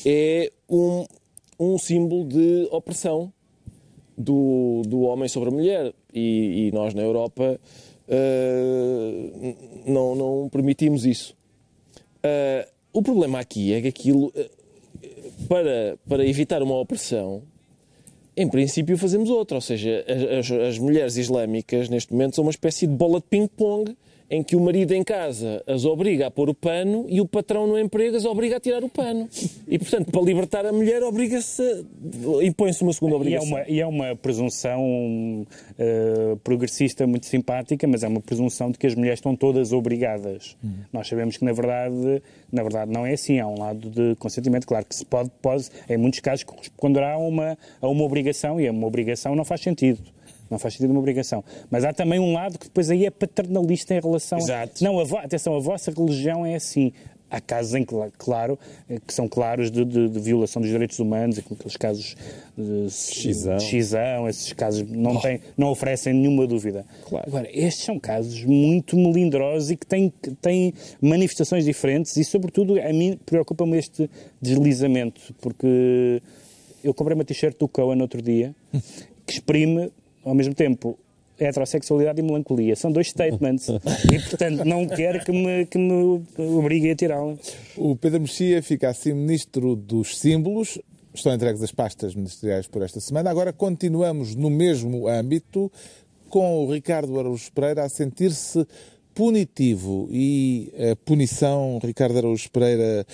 é um, um símbolo de opressão do, do homem sobre a mulher. E, e nós na Europa n- não, não permitimos isso. Eh, o problema aqui é que aquilo, eh, para, para evitar uma opressão, em princípio fazemos outra. Ou seja, as, as- as mulheres islâmicas neste momento são uma espécie de bola de ping-pong em que o marido em casa as obriga a pôr o pano e o patrão no emprego as obriga a tirar o pano. E, portanto, para libertar a mulher, obriga-se, impõe-se uma segunda E é, obrigação. uma, e é uma presunção eh, progressista muito simpática, mas é uma presunção de que as mulheres estão todas obrigadas. Nós sabemos que, na verdade, na verdade, não é assim. Há um lado de consentimento. Claro que se pode, pode em muitos casos, corresponderá a uma, a uma obrigação, e uma obrigação não faz sentido. Não faz sentido uma obrigação. Mas há também um lado que depois aí é paternalista em relação... Exato. Não, a atenção, a vossa religião é assim. Há casos em que, claro, eh, que são claros de, de- de violação dos direitos humanos, aqueles casos de Xisão. de xisão, esses casos não, têm, não oferecem nenhuma dúvida. Claro. Agora, estes são casos muito melindrosos e que têm, têm manifestações diferentes e, sobretudo, a mim preocupa-me este deslizamento, porque eu comprei uma t-shirt do Cohen outro dia que exprime, ao mesmo tempo, heterossexualidade e melancolia. São dois statements. e, portanto, não quero que me, que me obriguem a tirá-la. O Pedro Mexia fica assim ministro dos símbolos. Estão entregues as pastas ministeriais por esta semana. Agora continuamos no mesmo âmbito, com o Ricardo Araújo Pereira a sentir-se punitivo. E a punição, Ricardo Araújo Pereira,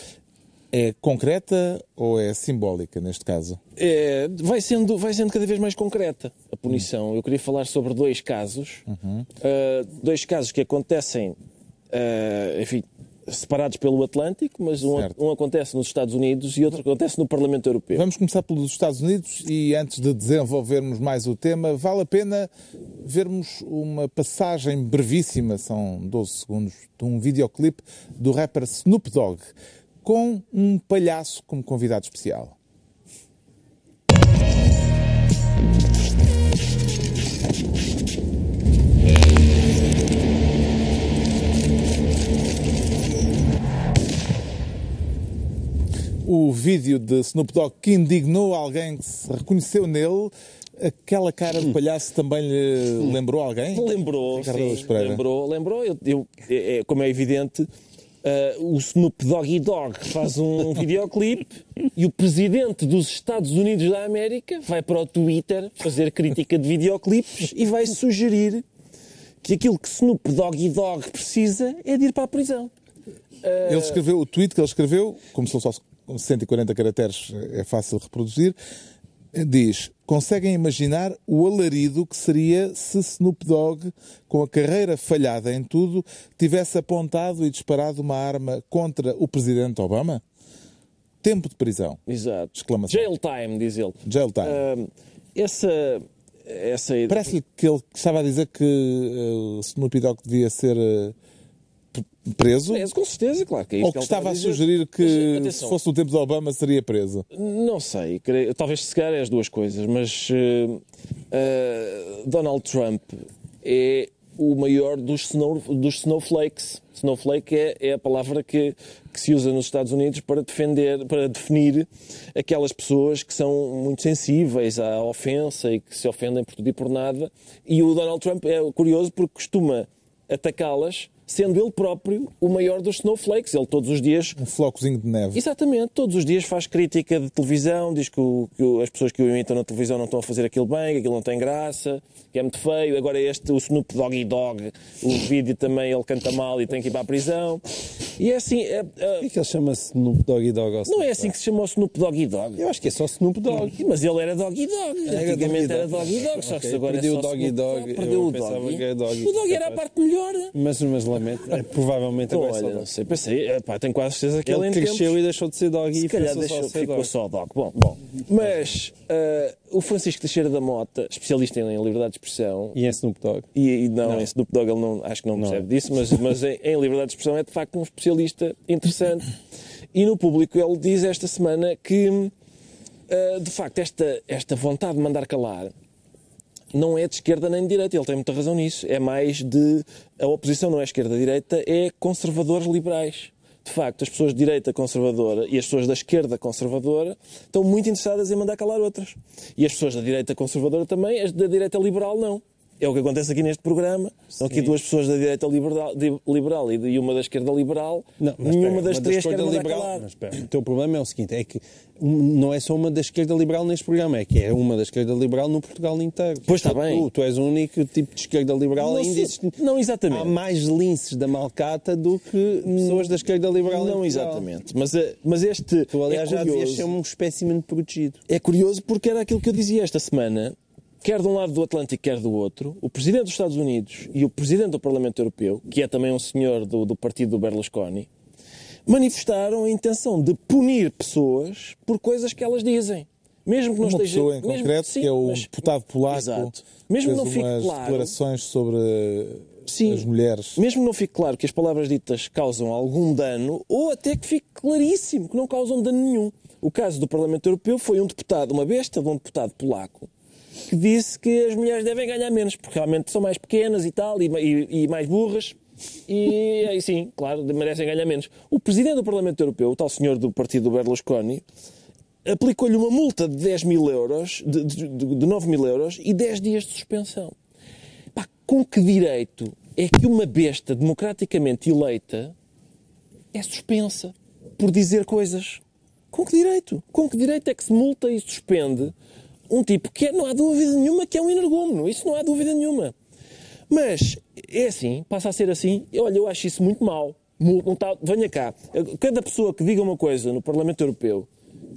é concreta ou é simbólica neste caso? É, vai, sendo, vai sendo cada vez mais concreta a punição. Eu queria falar sobre dois casos. Uh, dois casos que acontecem, uh, enfim, separados pelo Atlântico, mas um, um acontece nos Estados Unidos e outro acontece no Parlamento Europeu. Vamos começar pelos Estados Unidos e antes de desenvolvermos mais o tema, vale a pena vermos uma passagem brevíssima, são 12 segundos, de um videoclipe do rapper Snoop Dogg com um palhaço como convidado especial. O vídeo de Snoop Dogg que indignou alguém que se reconheceu nele, aquela cara de palhaço também lhe lembrou alguém? Lembrou, sim, lembrou, lembrou. Eu, eu- é- como é evidente, ah, o Snoop Doggy Dogg faz um videoclipe e o presidente dos Estados Unidos da América vai para o Twitter fazer crítica de videoclipes e vai sugerir que aquilo que Snoop Doggy Dogg precisa é de ir para a prisão. Ele escreveu, o tweet que ele escreveu, como são só 140 caracteres, é fácil reproduzir, diz: Conseguem imaginar o alarido que seria se Snoop Dogg, com a carreira falhada em tudo, tivesse apontado e disparado uma arma contra o presidente Obama? Tempo de prisão. Exato. Exclamação. Jail time, diz ele. Jail time. Ah, essa, essa Parece-lhe que ele estava a dizer que uh, Snoopy Dogg devia ser uh, preso? Preso, com certeza, claro. Que é Ou que ele estava a dizer. sugerir que, Mas, se fosse no tempo de Obama, seria preso? Não sei, creio- talvez se calhar é as duas coisas, mas eh, eh, Donald Trump é o maior dos, snow, dos snowflakes. Snowflake é, é a palavra que, que se usa nos Estados Unidos para defender, para definir aquelas pessoas que são muito sensíveis à ofensa e que se ofendem por tudo e por nada. E o Donald Trump é curioso porque costuma atacá-las, sendo ele próprio o maior dos snowflakes. Ele todos os dias Um flocozinho de neve. Exatamente, todos os dias faz crítica de televisão, diz que, o- que as pessoas que o imitam na televisão não estão a fazer aquilo bem, que aquilo não tem graça, que é muito feio. Agora este, o Snoop Doggy Dog, o vídeo também ele canta mal e tem que ir para a prisão. E é assim, é- é- Por que é que ele chama-se Snoop Doggy Dogg? ao não é assim que se chama o Snoop Doggy Dogg. Dogg? Eu acho que é só Snoop Dogg. Mas ele era Doggy Dog, Era antigamente era Dog. Doggy Dog, só que agora perdeu é só o Doggy Dog, Perdeu eu o Doggy. O Doggy era a parte melhor. Mas, mas lamento. É, provavelmente agora é olha, não sei, pensei, epá, tenho quase certeza que ele, Ele cresceu e deixou de ser Doggy Se e ficou só dog. Bom, bom. Mas ah, o Francisco Teixeira da Mota, especialista em liberdade de expressão, E em Snoop Dogg. e, e não, em Snoop Dogg ele não, acho que não percebe disso, mas, mas em, em liberdade de expressão é de facto um especialista interessante. E no público ele diz esta semana que, ah, de facto, esta, esta vontade de mandar calar não é de esquerda nem de direita. Ele tem muita razão nisso. É mais de. A oposição não é esquerda-direita, é conservadores liberais. De facto, as pessoas de direita conservadora e as pessoas da esquerda conservadora estão muito interessadas em mandar calar outras. E as pessoas da direita conservadora também, as da direita liberal não. É o que acontece aqui neste programa. Estão aqui duas pessoas da direita liberal, liberal e de- uma da esquerda liberal. Não, Nenhuma das três quer mandar liberal, calar. Mas espera, o teu problema é o seguinte: é que não é só uma da esquerda liberal neste programa, é que é uma da esquerda liberal no Portugal inteiro. Pois está bem. Tu, tu és o único tipo de esquerda liberal Não ainda sou- existe. não, exatamente. Há mais linces da malcata do que pessoas da esquerda liberal. Não, exatamente. Mas, eh, mas este. Tu, aliás, é já devias ser um espécimen protegido. É curioso porque era aquilo que eu dizia esta semana, quer de um lado do Atlântico, quer do outro, o Presidente dos Estados Unidos e o Presidente do Parlamento Europeu, que é também um senhor do, do partido do Berlusconi, manifestaram a intenção de punir pessoas por coisas que elas dizem. Mesmo que não Uma esteja... pessoa em mesmo- concreto, sim, que é o mas- deputado polaco, Exato. Mesmo fez não fique umas claro... declarações sobre Sim. as mulheres. Mesmo que não fique claro que as palavras ditas causam algum dano, ou até que fique claríssimo que não causam dano nenhum. O caso do Parlamento Europeu foi um deputado, uma besta de um deputado polaco, que disse que as mulheres devem ganhar menos, porque realmente são mais pequenas e tal, e, e- e mais burras. E aí sim, claro, merecem ganhar menos. O presidente do Parlamento Europeu, o tal senhor do partido do Berlusconi, aplicou-lhe uma multa de 10 mil euros, de, de, de 9 mil euros e 10 dias de suspensão. Pá, com que direito é que uma besta democraticamente eleita é suspensa por dizer coisas? Com que direito? Com que direito é que se multa e suspende um tipo que é- não há dúvida nenhuma que é um energúmeno? Isso não há dúvida nenhuma. Mas é assim, passa a ser assim. Olha, eu acho isso muito tá- venha cá. Cada pessoa que diga uma coisa no Parlamento Europeu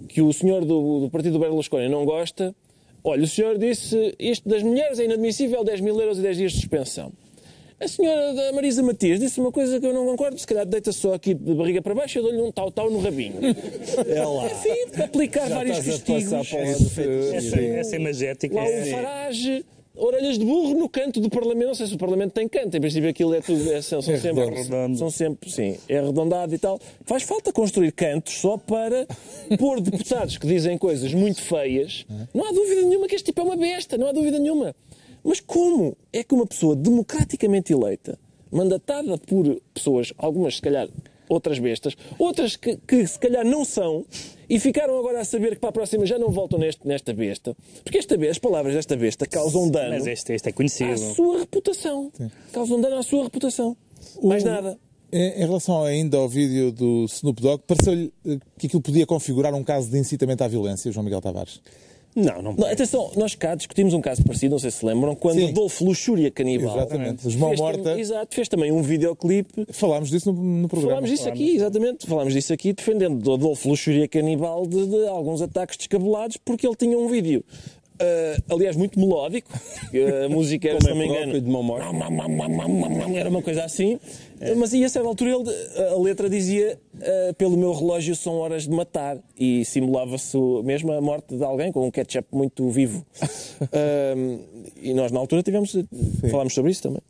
que o senhor do, do Partido do Berlusconi não gosta, olha, o senhor disse isto das mulheres é inadmissível, 10 mil euros e 10 dias de suspensão. A senhora da Marisa Matias disse uma coisa que eu não concordo, se calhar deita só aqui de barriga para baixo e eu dou-lhe um tal-tal no rabinho. É lá. Enfim, aplicar vários estás a castigos. para o lado feito. Essa, essa imagética. Lá o é- Farage, orelhas de burro no canto do Parlamento. Não sei se o Parlamento tem canto, em princípio aquilo é tudo. é- são, são sempre. redondo. São sempre, sim, é arredondado e tal. Faz falta construir cantos só para pôr deputados que dizem coisas muito feias. Não há dúvida nenhuma que este tipo é uma besta, não há dúvida nenhuma. Mas como é que uma pessoa democraticamente eleita, mandatada por pessoas, algumas se calhar outras bestas, outras que, que se calhar não são, e ficaram agora a saber que para a próxima já não voltam neste, nesta besta, porque esta besta, as palavras desta besta causam dano Mas este, este é à conhecido. sua reputação. Causam dano à sua reputação. Mais nada. Em em relação ainda ao vídeo do Snoop Dogg, pareceu-lhe eh, que aquilo podia configurar um caso de incitamento à violência, João Miguel Tavares? Não, não atenção, nós cá discutimos um caso parecido, não sei se lembram, quando Sim. Adolfo Luxúria Caníbal Exatamente. Mão fez, morta. exato, fez também um videoclipe Falámos disso no, no programa. Falámos disso aqui, exatamente. Falámos disso aqui, defendendo do Adolfo Luxúria Canibal de, de alguns ataques descabelados, porque ele tinha um vídeo Uh, aliás, muito melódico. A música era, Como se é não me próprio engano, de Momor. era uma coisa assim. Mas e a certa altura ele, a letra dizia uh, pelo meu relógio são horas de matar e simulava-se mesmo a morte de alguém com um ketchup muito vivo. Uh, e nós na altura tivemos, falámos sobre isso também.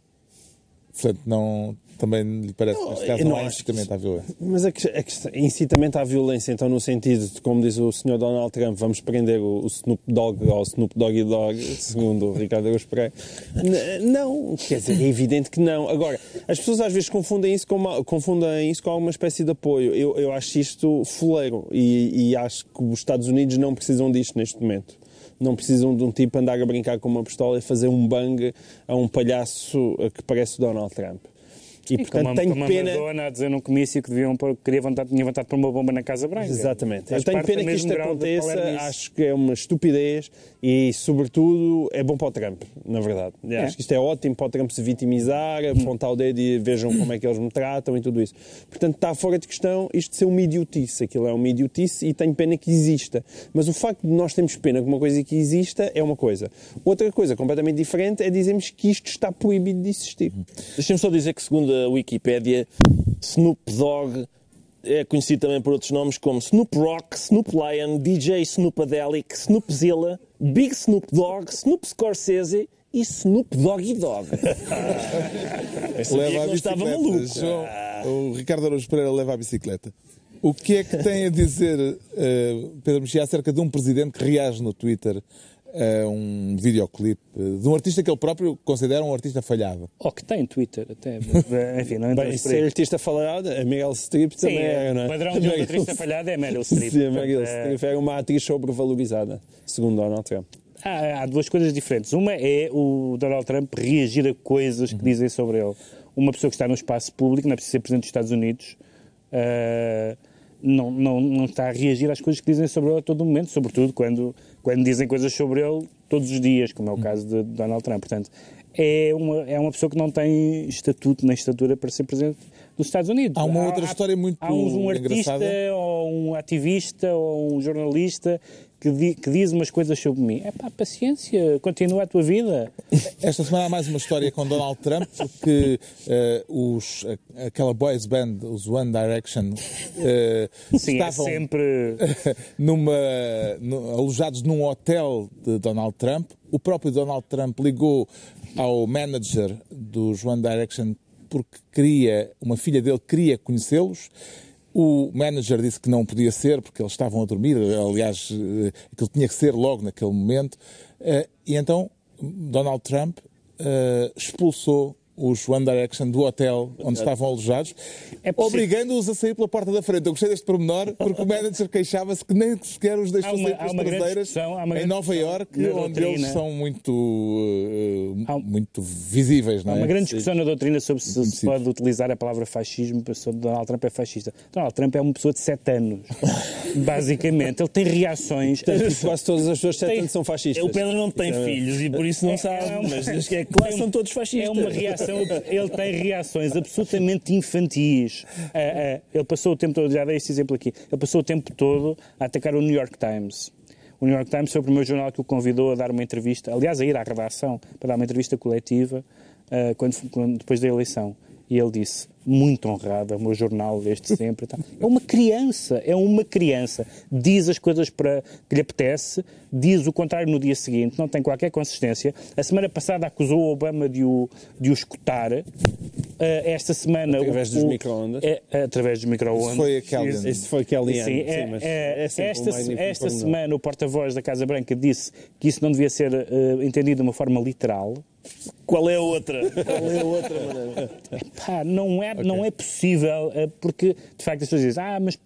Portanto, não, também lhe parece que neste caso eu não não há acho que incitamento à violência. Mas a, que- a questão- incitamento à violência, então, no sentido de, como diz o Sr. Donald Trump, vamos prender o, o Snoop Dogg ou o Snoop Doggy Dog, segundo o Ricardo Pereira. N- Não, quer dizer, é evidente que não. Agora, as pessoas às vezes confundem isso com, uma, confundem isso com alguma espécie de apoio. Eu, eu acho isto fuleiro e, e acho que os Estados Unidos não precisam disto neste momento. Não precisam de um tipo andar a brincar com uma pistola e fazer um bang a um palhaço que parece o Donald Trump. E, portanto, como, tenho como pena... a Madonna a dizer num comício que deviam pôr, queria vontade, tinha vontade de pôr uma bomba na Casa Branca. Exatamente. Faz Eu tenho pena que isto aconteça. Acho que é uma estupidez e, sobretudo, é bom para o Trump, na verdade. Acho que isto é ótimo para o Trump se vitimizar, apontar o dedo e vejam como é que eles me tratam e tudo isso. Portanto, está fora de questão isto de ser uma idiotice. Aquilo é uma idiotice e tenho pena que exista. Mas o facto de nós termos pena que uma coisa que exista é uma coisa. Outra coisa completamente diferente é dizermos que isto está proibido de existir. Deixa-me só dizer que, segundo a Wikipédia, Snoop Dogg é conhecido também por outros nomes como Snoop Rock, Snoop Lion, DJ Snoopadelic, Snoopzilla, Big Snoop Dogg, Snoop Scorsese e Snoop Doggy Dog. Leva que a não estava bicicleta. maluco. João, o Ricardo Araújo Pereira leva a bicicleta. O que é que tem a dizer eh, Pedro Mexia acerca de um presidente que reage no Twitter a um videoclipe de um artista que ele próprio considera um artista falhado? Ou que tem Twitter, até. mas, Enfim, não Bem, ser artista falado, a Meryl Streep Sim, também é, não é? o padrão de um artista falhado é Meryl Streep. Sim, a Meryl é- Streep era uma atriz sobrevalorizada, segundo Donald Trump. Há, há duas coisas diferentes. Uma é o Donald Trump reagir a coisas que dizem sobre ele. Uma pessoa que está no espaço público, não é preciso ser Presidente dos Estados Unidos, ah, não, não, não está a reagir às coisas que dizem sobre ele a todo momento, sobretudo quando, quando dizem coisas sobre ele todos os dias, como é o caso de Donald Trump. Portanto, é uma, é uma pessoa que não tem estatuto nem estatura para ser Presidente dos Estados Unidos. Há uma outra história muito há um, um artista engraçada. ou um ativista ou um jornalista que, di- que diz umas coisas sobre mim. É pá, paciência, continua a tua vida. Esta semana há mais uma história com Donald Trump que eh, os, aquela boys band, os One Direction, eh, Sim, estavam é sempre. numa, no- alojados num hotel de Donald Trump. O próprio Donald Trump ligou ao manager dos One Direction porque queria, uma filha dele queria conhecê-los. O manager disse que não podia ser porque eles estavam a dormir, aliás, eh, aquilo tinha que ser logo naquele momento. Eh, E então Donald Trump eh, expulsou os One Direction do hotel onde estavam alojados, É obrigando-os a sair pela porta da frente. Eu gostei deste pormenor porque o manager queixava-se que nem sequer os deixou Há uma- sair há pelas traseiras há em Nova Iorque, na onde doutrina. eles são muito, eh, Há- muito visíveis, não Há é? uma grande discussão na doutrina sobre se se pode utilizar a palavra fascismo para sobre Donald Trump é fascista. Donald Trump é uma pessoa de 7 anos, basicamente. Ele tem reações. Portanto, quase todas as pessoas Tem- são fascistas. O Pedro não tem é- filhos e por isso não É- sabe, é mas diz que é claro, são todos É fascistas. uma reação, ele tem reações absolutamente infantis. Ah, ah, ele passou o tempo todo, já dei esse exemplo aqui, ele passou o tempo todo a atacar o New York Times. O New York Times foi o primeiro jornal que o convidou a dar uma entrevista, aliás, a ir à redação para dar uma entrevista coletiva ah, quando, quando- depois da eleição. E ele disse, muito honrado, é o meu jornal desde sempre. tal. É uma criança, é uma criança. Diz as coisas para que lhe apetece, diz o contrário no dia seguinte, não tem qualquer consistência. A semana passada acusou o Obama de o, de o escutar. Eh, esta semana... Através o- dos micro-ondas. É, através dos micro-ondas. Isso foi a Kellyanne. Isso foi Kellyanne, Sim, sim, é- mas é- é esta, um esta pormenor. semana o porta-voz da Casa Branca disse que isso não devia ser eh, entendido de uma forma literal. Qual é a outra? Qual é a outra maneira? Pá, não é, não é possível, eh, porque de facto as pessoas dizem, ah, mas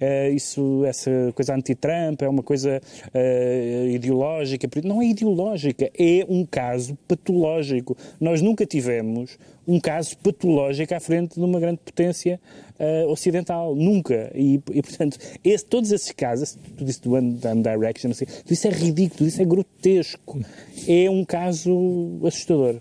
eh, isso, essa coisa anti-Trump é uma coisa eh, ideológica. Não é ideológica, é um caso patológico. Nós nunca tivemos um caso patológico à frente de uma grande potência eh, ocidental. Nunca. E, e, portanto, esse- todos esses casos, tu disse do One One Direction, assim, tudo isso é ridículo, tudo isso é grotesco. É um caso assustador.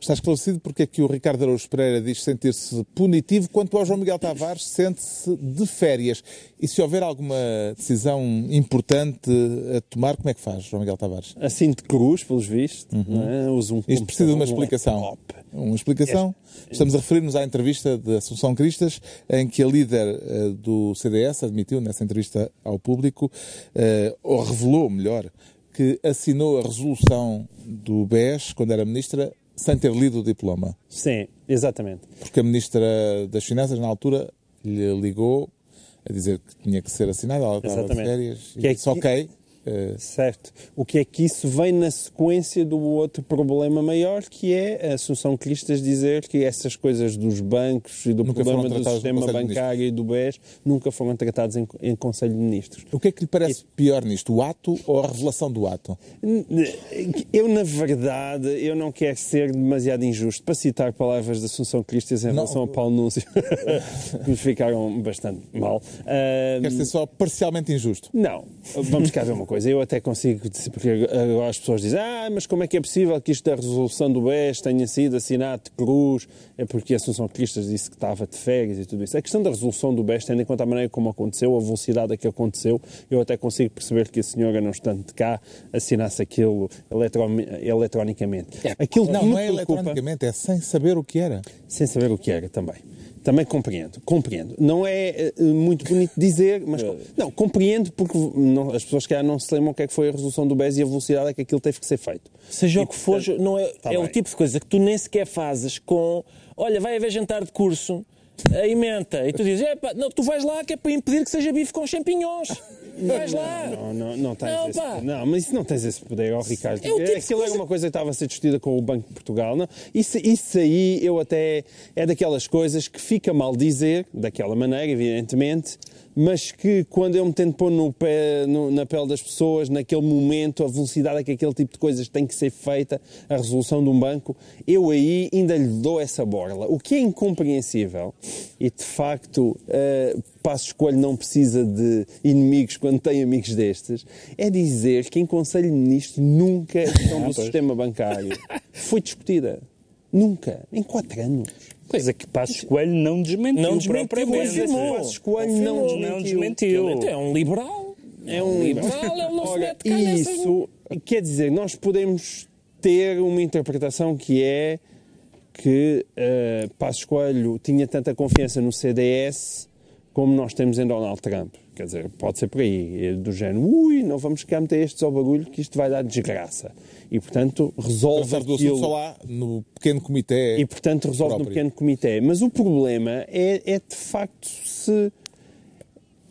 Está esclarecido porque é que o Ricardo Araújo Pereira diz sentir-se punitivo, quanto ao João Miguel Tavares sente-se de férias. E se houver alguma decisão importante a tomar, como é que faz, João Miguel Tavares? Assim de cruz, pelos vistos. Uhum. É? Um Isto precisa de uma explicação. Uma explicação. Estamos a referir-nos à entrevista de Assunção Cristas, em que a líder uh, do CDS admitiu, nessa entrevista ao público, uh, ou revelou, melhor, que assinou a resolução do BES, quando era ministra, sem ter lido o diploma. Sim, exatamente. Porque a Ministra das Finanças, na altura, lhe ligou a dizer que tinha que ser assinada, ela estava de férias, que é disse, que... Uh... Certo. O que é que isso vem na sequência do outro problema maior, que é a Assunção Cristas dizer que essas coisas dos bancos e do nunca problema do sistema bancário e do BES nunca foram tratados em, em, Conselho de Ministros. O que é que lhe parece e... pior nisto, o ato ou a revelação do ato? Eu, na verdade, eu não quero ser demasiado injusto para citar palavras da Assunção Cristas em não. relação a Paulo Núncio, que nos ficaram bastante mal. Uh... Quer ser só parcialmente injusto? Não. Vamos cá ver uma coisa. Eu até consigo, porque agora as pessoas dizem, ah, mas como é que é possível que isto da resolução do BES tenha sido assinado de cruz? É porque a Assunção Cristas disse que estava de férias e tudo isso. A questão da resolução do BES, tendo em conta a maneira como aconteceu, a velocidade a que aconteceu, eu até consigo perceber que a senhora, não estando de cá, assinasse aquilo eletro eletronicamente. É, aquilo não, não é preocupa... eletronicamente, é sem saber o que era. Sem saber o que era também. Também compreendo, compreendo. Não é uh, muito bonito dizer, mas não, compreendo porque não, as pessoas que não se lembram o que é que foi a resolução do BES e a velocidade é que aquilo teve que ser feito. Seja e, o que for, não é, tá é o tipo de coisa que tu nem sequer fazes com, olha, vai haver jantar de curso, a emenda, e tu dizes, não, tu vais lá que é para impedir que seja bife com champignons. Vais lá. Não, não, não tens não, esse. Não, mas isso não tens esse poder, Ricardo. É, tipo Aquilo era uma coisa que estava a ser discutida com o Banco de Portugal. Não? Isso, isso aí eu até é daquelas coisas que fica mal dizer, daquela maneira, evidentemente, mas que quando eu me tento pôr no pé, no, na pele das pessoas, naquele momento, a velocidade a que aquele tipo de coisas tem que ser feita, a resolução de um banco, eu aí ainda lhe dou essa borla. O que é incompreensível, e de facto uh, Passos Coelho não precisa de inimigos quando tem amigos destes, é dizer que em Conselho de Ministros nunca a questão do sistema bancário foi discutida. Nunca. Em quatro anos. Coisa que Passos Coelho não desmentiu. Não desmentiu. Passos Coelho não desmentiu. Não desmentiu. É um liberal. É um liberal, ele não Ora, se mete Isso quer dizer, nós podemos ter uma interpretação que é que uh, Passos Coelho tinha tanta confiança no CDS como nós temos em Donald Trump. Quer dizer, pode ser por aí, do género, ui, não vamos ficar meter estes ao bagulho que isto vai dar desgraça. E, portanto, resolve aquilo... do só lá no pequeno comitê E, portanto, resolve próprio. no pequeno comitê. Mas o problema é, é, de facto, se...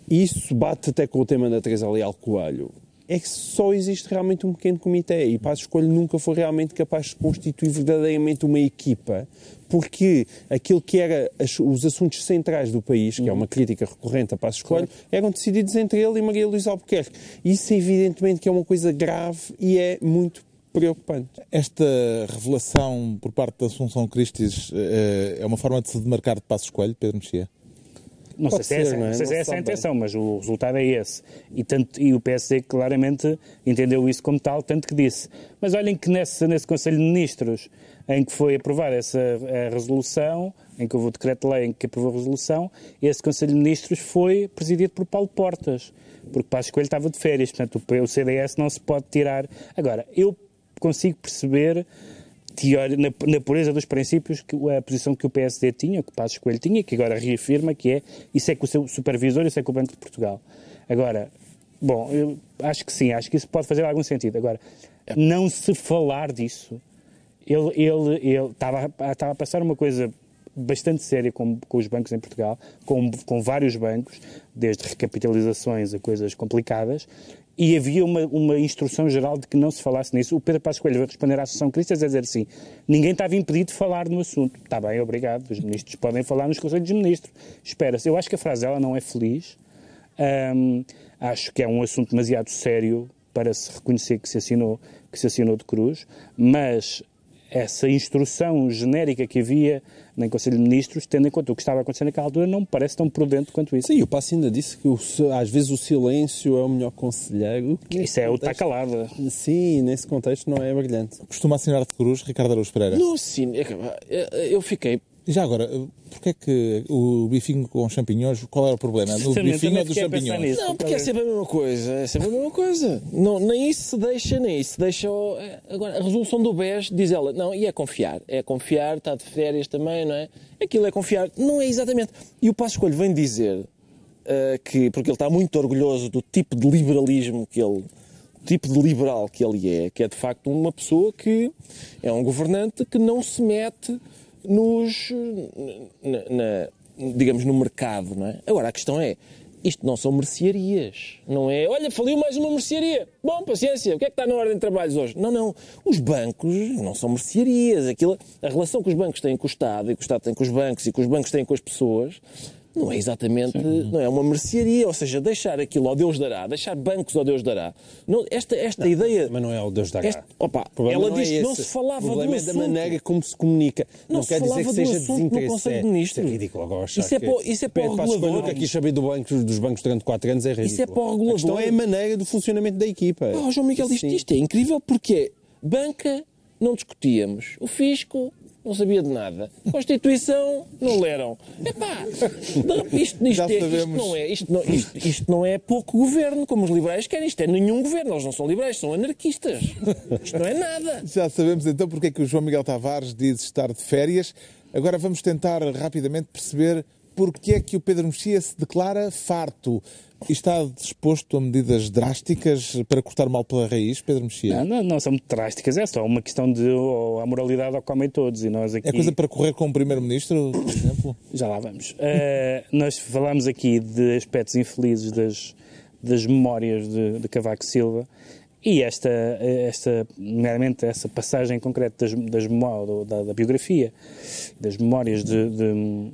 Isso bate até com o tema da Teresa Leal Coelho é que só existe realmente um pequeno comitê e Passos Coelho nunca foi realmente capaz de constituir verdadeiramente uma equipa, porque aquilo que era os assuntos centrais do país, que é uma crítica recorrente a Passos Coelho, eram decididos entre ele e Maria Luísa Albuquerque. Isso evidentemente que é uma coisa grave e é muito preocupante. Esta revelação por parte da Assunção Cristis eh, é uma forma de se demarcar de Passos Coelho, Pedro Mexia? Não sei, se, é, não é? não sei se é essa a intenção, mas o resultado é esse. E, tanto, e o PSD claramente entendeu isso como tal, tanto que disse. Mas olhem que nesse, nesse Conselho de Ministros, em que foi aprovada essa resolução, em que houve o decreto-lei em que aprovou a resolução, esse Conselho de Ministros foi presidido por Paulo Portas, porque Passos Coelho estava de férias, portanto o CDS não se pode tirar. Agora, eu consigo perceber na, na, pureza dos princípios, que a posição que o PSD tinha, que o Passos Coelho tinha, que agora reafirma, que é isso é com o seu supervisor, isso é com o Banco de Portugal. Agora, bom, eu acho que sim, acho que isso pode fazer algum sentido. Agora, não se falar disso, ele, ele, ele estava, a passar uma coisa bastante séria com, com os bancos em Portugal, com, com vários bancos, desde recapitalizações a coisas complicadas, e havia uma, uma instrução geral de que não se falasse nisso. O Pedro Passos Coelho veio responder à Associação Cristas a dizer assim, ninguém estava impedido de falar no assunto. Está bem, obrigado, os ministros podem falar nos Conselhos de Ministros. Espera-se. Eu acho que a frase dela não é feliz. Acho que é um assunto demasiado sério para se reconhecer que se assinou, que se assinou de cruz, mas essa instrução genérica que havia em Conselho de Ministros, tendo em conta o que estava acontecendo naquela altura, não me parece tão prudente quanto isso. Sim, o Passo ainda disse que o, às vezes o silêncio é o melhor conselheiro. Isso é o está calado. Sim, nesse contexto não é brilhante. Costuma assinar de cruz, Ricardo Araújo Pereira? Não, sim. é Eu fiquei já agora, porquê é que o bifinho com champignons, qual era o problema? No bifinho ou dos champignons? Não, porque é sempre a mesma coisa. É sempre a mesma coisa. Não, nem isso se deixa, nem isso se deixa. É, agora, a resolução do BES diz ela, não, e é confiar. É confiar, está de férias também, não é? Aquilo é confiar. Não é exatamente. E o Passo Escolho vem dizer uh, que, porque ele está muito orgulhoso do tipo de liberalismo que ele tipo de liberal que ele é, que é de facto uma pessoa que é um governante que não se mete nos, na, na, digamos, no mercado, não é? Agora, a questão é, isto não são mercearias, não é? Olha, faliu mais uma mercearia. Bom, paciência, o que é que está na ordem de trabalhos hoje? Não, não. Os bancos não são mercearias. Aquilo, a relação que os bancos têm com o Estado e que o Estado tem com os bancos e que os bancos têm com as pessoas não é exatamente, Sim. não é uma mercearia, ou seja, deixar aquilo ao Deus dará, deixar bancos ao Deus dará. Não, esta esta não, ideia... Mas não é ao Deus dará. Opa, ela diz é que não se falava do. O problema é da maneira como se comunica. Não, não quer dizer que seja desinteresse. No isso é ridículo agora. Isso é, para, isso é para o regulador. que aqui saber do banco, dos bancos durante 4 anos é ridículo. Isso é para o regulador. A questão é a maneira do funcionamento da equipa. Oh, João Miguel diz isto é incrível porque banca não discutíamos. O fisco não sabia de nada. Constituição, não leram. Epá, isto, isto, isto, isto não é, isto, não, isto, isto não é pouco governo, como os liberais querem. Isto é nenhum governo. Eles não são liberais, são anarquistas. Isto não é nada. Já sabemos então porque é que o João Miguel Tavares diz estar de férias. Agora vamos tentar rapidamente perceber porque é que o Pedro Mexia se declara farto. E está disposto a medidas drásticas para cortar mal pela raiz, Pedro Mexia? Não, não, não são muito drásticas, é só uma questão de oh, a moralidade ao comem todos. E nós aqui... É coisa para correr com o Primeiro-Ministro, por exemplo? Já lá vamos. Uh, nós falamos aqui de aspectos infelizes das, das memórias de, de Cavaco Silva. E esta, esta, nomeadamente essa passagem concreta das, das da, da, biografia, das memórias de, de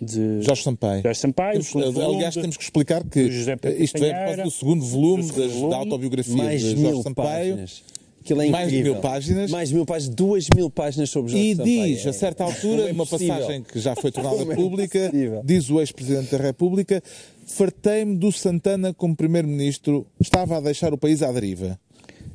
de Jorge Sampaio. Jorge Sampaio temos, aliás, temos que explicar que isto é do segundo volume, das, volume, da autobiografia mais de Jorge Sampaio. Páginas. Aquilo é mais de mil páginas. Mais de mil páginas, duas mil páginas sobre Jorge E Sampaio. diz, a certa altura, uma passagem que já foi tornada é pública, diz o ex-presidente da República, fartei-me do Santana como primeiro-ministro, estava a deixar o país à deriva.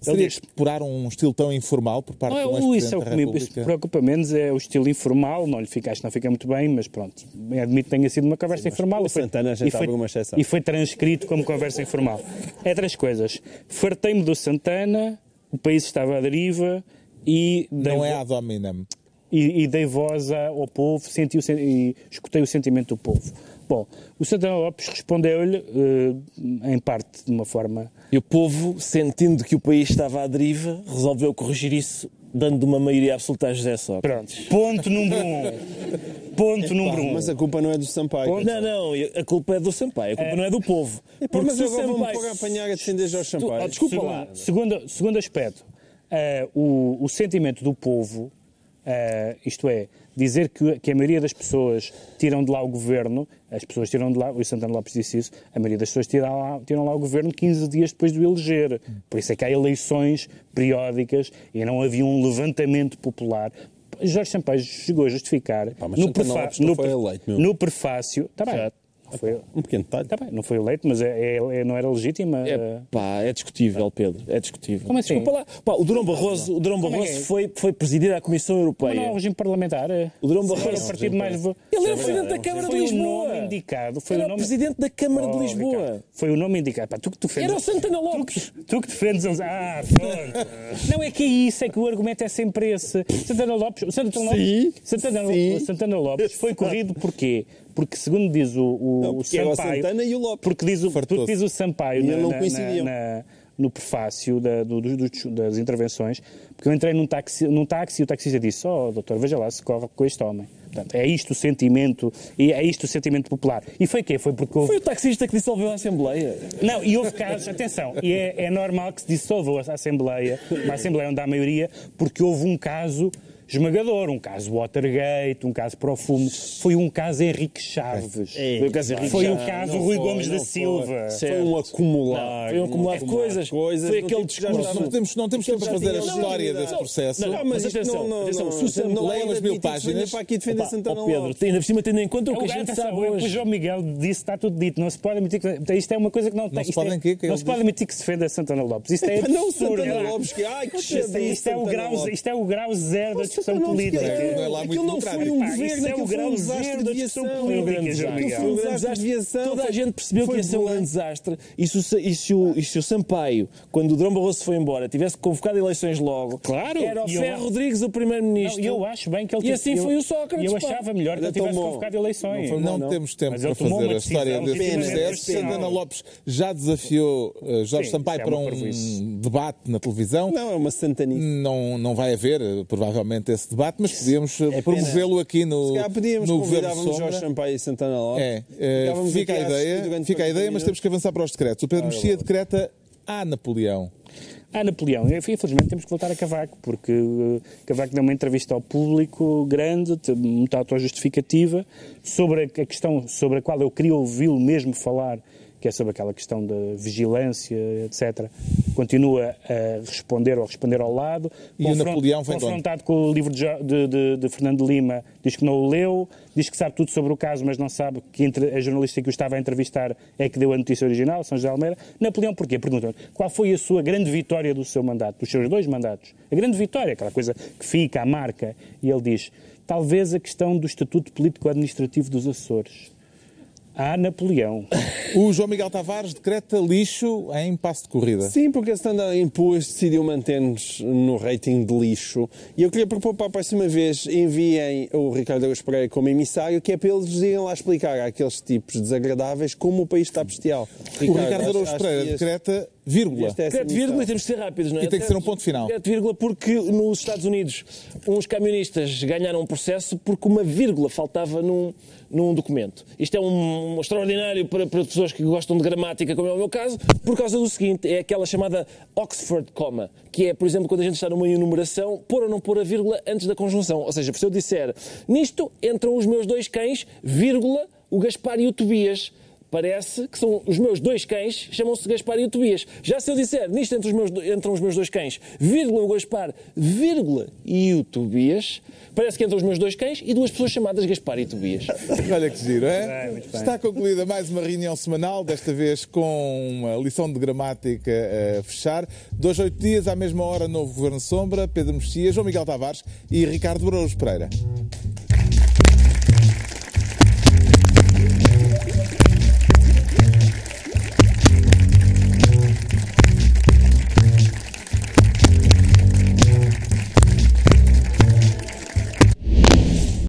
Seria diz, explorar um estilo tão informal por parte não, do Isso é o que me preocupa menos, é o estilo informal, não lhe fica, acho que não fica muito bem, mas pronto, admito que tenha sido uma conversa Sim, informal. O Santana já e foi, alguma exceção. E foi transcrito como conversa informal. É três coisas. Fartei-me do Santana, o país estava à deriva e... Não é a dominam. E, e, dei voz ao povo, senti o, e escutei o sentimento do povo. Bom, o Santana Lopes respondeu-lhe, uh, em parte de uma forma. E o povo, sentindo que o país estava à deriva, resolveu corrigir isso dando uma maioria absoluta a José Sócrates. Pronto, ponto número um. Ponto número um. Mas a culpa não é do Sampaio. Ponto. Não, não, a culpa é do Sampaio, a culpa é. não é do povo. É, porque mas agora Sampaio... vamos pôr a apanhar a defender Jorge Sampaio. Oh, desculpa segundo, lá. Segundo, segundo aspecto, uh, o, o sentimento do povo, uh, isto é, dizer que, que, a maioria das pessoas tiram de lá o governo, as pessoas tiram de lá, o Santana Lopes disse isso, a maioria das pessoas tiram lá, tiram lá o governo 15 dias depois de o eleger. Por isso é que há eleições periódicas e não havia um levantamento popular. Jorge Sampaio chegou a justificar Pá, no, prefa no, eleito, no, prefácio. Tá bem, foi um pequeno detalhe. Tá bem, não foi eleito, mas é, é, é não era legítima. É, eh, pá, é discutível, Pedro. É discutível. Como assim? Desculpa lá. Pá, o Durão Barroso, o Durão é Barroso é? foi, foi presidir a Comissão Europeia. Não, não, regime parlamentar. O Durão Barroso. Foi o partido mais. Ele era presidente da Câmara de Lisboa. Foi o nome indicado. Foi era o nome... presidente da Câmara oh, de Lisboa. Ricardo, foi o nome indicado. Pá, tu que defendes. Era o Santana Lopes. Tu, tu que defendes. Ah, pronto. não é que é isso, é que o argumento é sempre esse. Santana Lopes. Santana Lopes. Sim. Santana, Sim. Santana Lopes foi corrido porquê? Porque, segundo diz o, o, não, o Sampaio. o e o Lopes. Porque diz o, porque diz o Sampaio na, não na, na, no prefácio da, do, do, das intervenções, porque eu entrei num táxi, num táxi e o taxista disse: Oh, doutor, veja lá se corre com este homem. Portanto, é isto o sentimento, é isto o sentimento popular. E foi quê? Foi porque houve... Foi o taxista que dissolveu a Assembleia. Não, e houve casos, atenção, e é, é normal que se dissolva a Assembleia, uma Assembleia onde há maioria, porque houve um caso esmagador. Um caso Watergate, um caso Profumo. Foi um caso Henrique Chaves. Foi o caso Henrique Foi o Chaves. caso Não Rui foi, Gomes da não foi. Silva. Foi um acumular. Foi um acumular de coisas. coisas, Foi não aquele discurso. estava- Não temos, não temos tempo para fazer a Não, história não, desse não. processo. Não, Não, mas isto atenção, não, não, atenção, não, o não leiam é as mil páginas. para aqui defender Santana Pedro, Lopes. ainda por cima tendo em conta o que a O gente sabe o hoje. João Miguel disse está tudo dito. Não se pode admitir que. Isto é uma coisa que não tem. pode é- Não se pode diz? admitir que se defenda Santana Lopes. Isto é Não. Santana Lopes, que ai, que Isto é, isto, é o grau, Lopes. isto é o grau zero da discussão Santana Lopes, política. que Não é lá muito Aquilo não foi um governo, é aquilo foi um desastre de aviação. política, grande desastre. Foi um grande desastre de aviação. Toda a gente percebeu Foi que ia ser um bolante. grande desastre. E se, o, e, se o, e se o Sampaio, quando o Drão Barroso foi embora, tivesse convocado eleições logo, Claro. era o eu Ferro Rodrigues o primeiro-ministro. e eu acho bem que ele E assim eu- foi o Sócrates, Eu achava melhor que ele tivesse convocado eleições. Não foi Não não. temos tempo para fazer a história desse processo. Santana Lopes já desafiou uh, Jorge Sim, Sampaio é para um debate na televisão. Não, é uma santanice. Não, não vai haver, uh, provavelmente, esse debate, mas podíamos uh, É promovê-lo aqui Se no, calhar podíamos, no Governo Sombra. Jorge Sampaio e Santana Lopes. É, uh, Ficávamos fica a a ideia, fica a 40 ideia, mas temos que avançar para os decretos. O Pedro Mexia decreta a Napoleão. Ah, Napoleão. Infelizmente temos que voltar a Cavaco, porque uh, Cavaco deu uma entrevista ao público grande, muito autojustificativa, sobre a questão sobre a qual eu queria ouvi-lo mesmo falar, que é sobre aquela questão da vigilância, etc. Continua a responder ou a responder ao lado. E o Napoleão vem confrontado com o livro de, de, de- Fernando Lima, diz que não o leu, diz que sabe tudo sobre o caso, mas não sabe que a jornalista que o estava a entrevistar é que deu a notícia original, São José Almeida. Napoleão, porquê? Perguntam qual foi a sua grande vitória do seu mandato, dos seus dois mandatos. A grande vitória, aquela coisa que fica, a marca. E ele diz, talvez a questão do Estatuto Político-Administrativo dos Açores. Ah, Napoleão. O João Miguel Tavares decreta lixo em passo de corrida. Sim, porque a Standard Poor's decidiu manter-nos no rating de lixo. E eu queria propor para a próxima vez enviem o Ricardo Araújo Pereira como emissário, que é para eles irem lá explicar àqueles tipos desagradáveis como o país está bestial. O Ricardo acho Pereira decreta vírgula. é Decreto vírgula e missão. temos que ser rápidos, não é? E tem que ser um ponto final. Decreto vírgula porque nos Estados Unidos uns camionistas ganharam um processo porque uma vírgula faltava num, num documento. Isto é um, um extraordinário para, para pessoas que gostam de gramática, como é o meu caso, por causa do seguinte, é aquela chamada Oxford comma, que é, por exemplo, quando a gente está numa enumeração, pôr ou não pôr a vírgula antes da conjunção. Ou seja, se eu disser, nisto entram os meus dois cães, vírgula, o Gaspar e o Tobias. Parece que são os meus dois cães, chamam-se Gaspar e o Tobias. Já se eu disser, nisto entre os meus, entram os meus dois cães, vírgula, o Gaspar, vírgula, e o Tobias, parece que entram os meus dois cães e duas pessoas chamadas Gaspar e Tobias. Olha que giro, é? É. Está concluída mais uma reunião semanal, desta vez com uma lição de gramática a fechar. Dois, oito dias, à mesma hora, novo Governo Sombra, Pedro Mexia, João Miguel Tavares e Ricardo Araújo Pereira.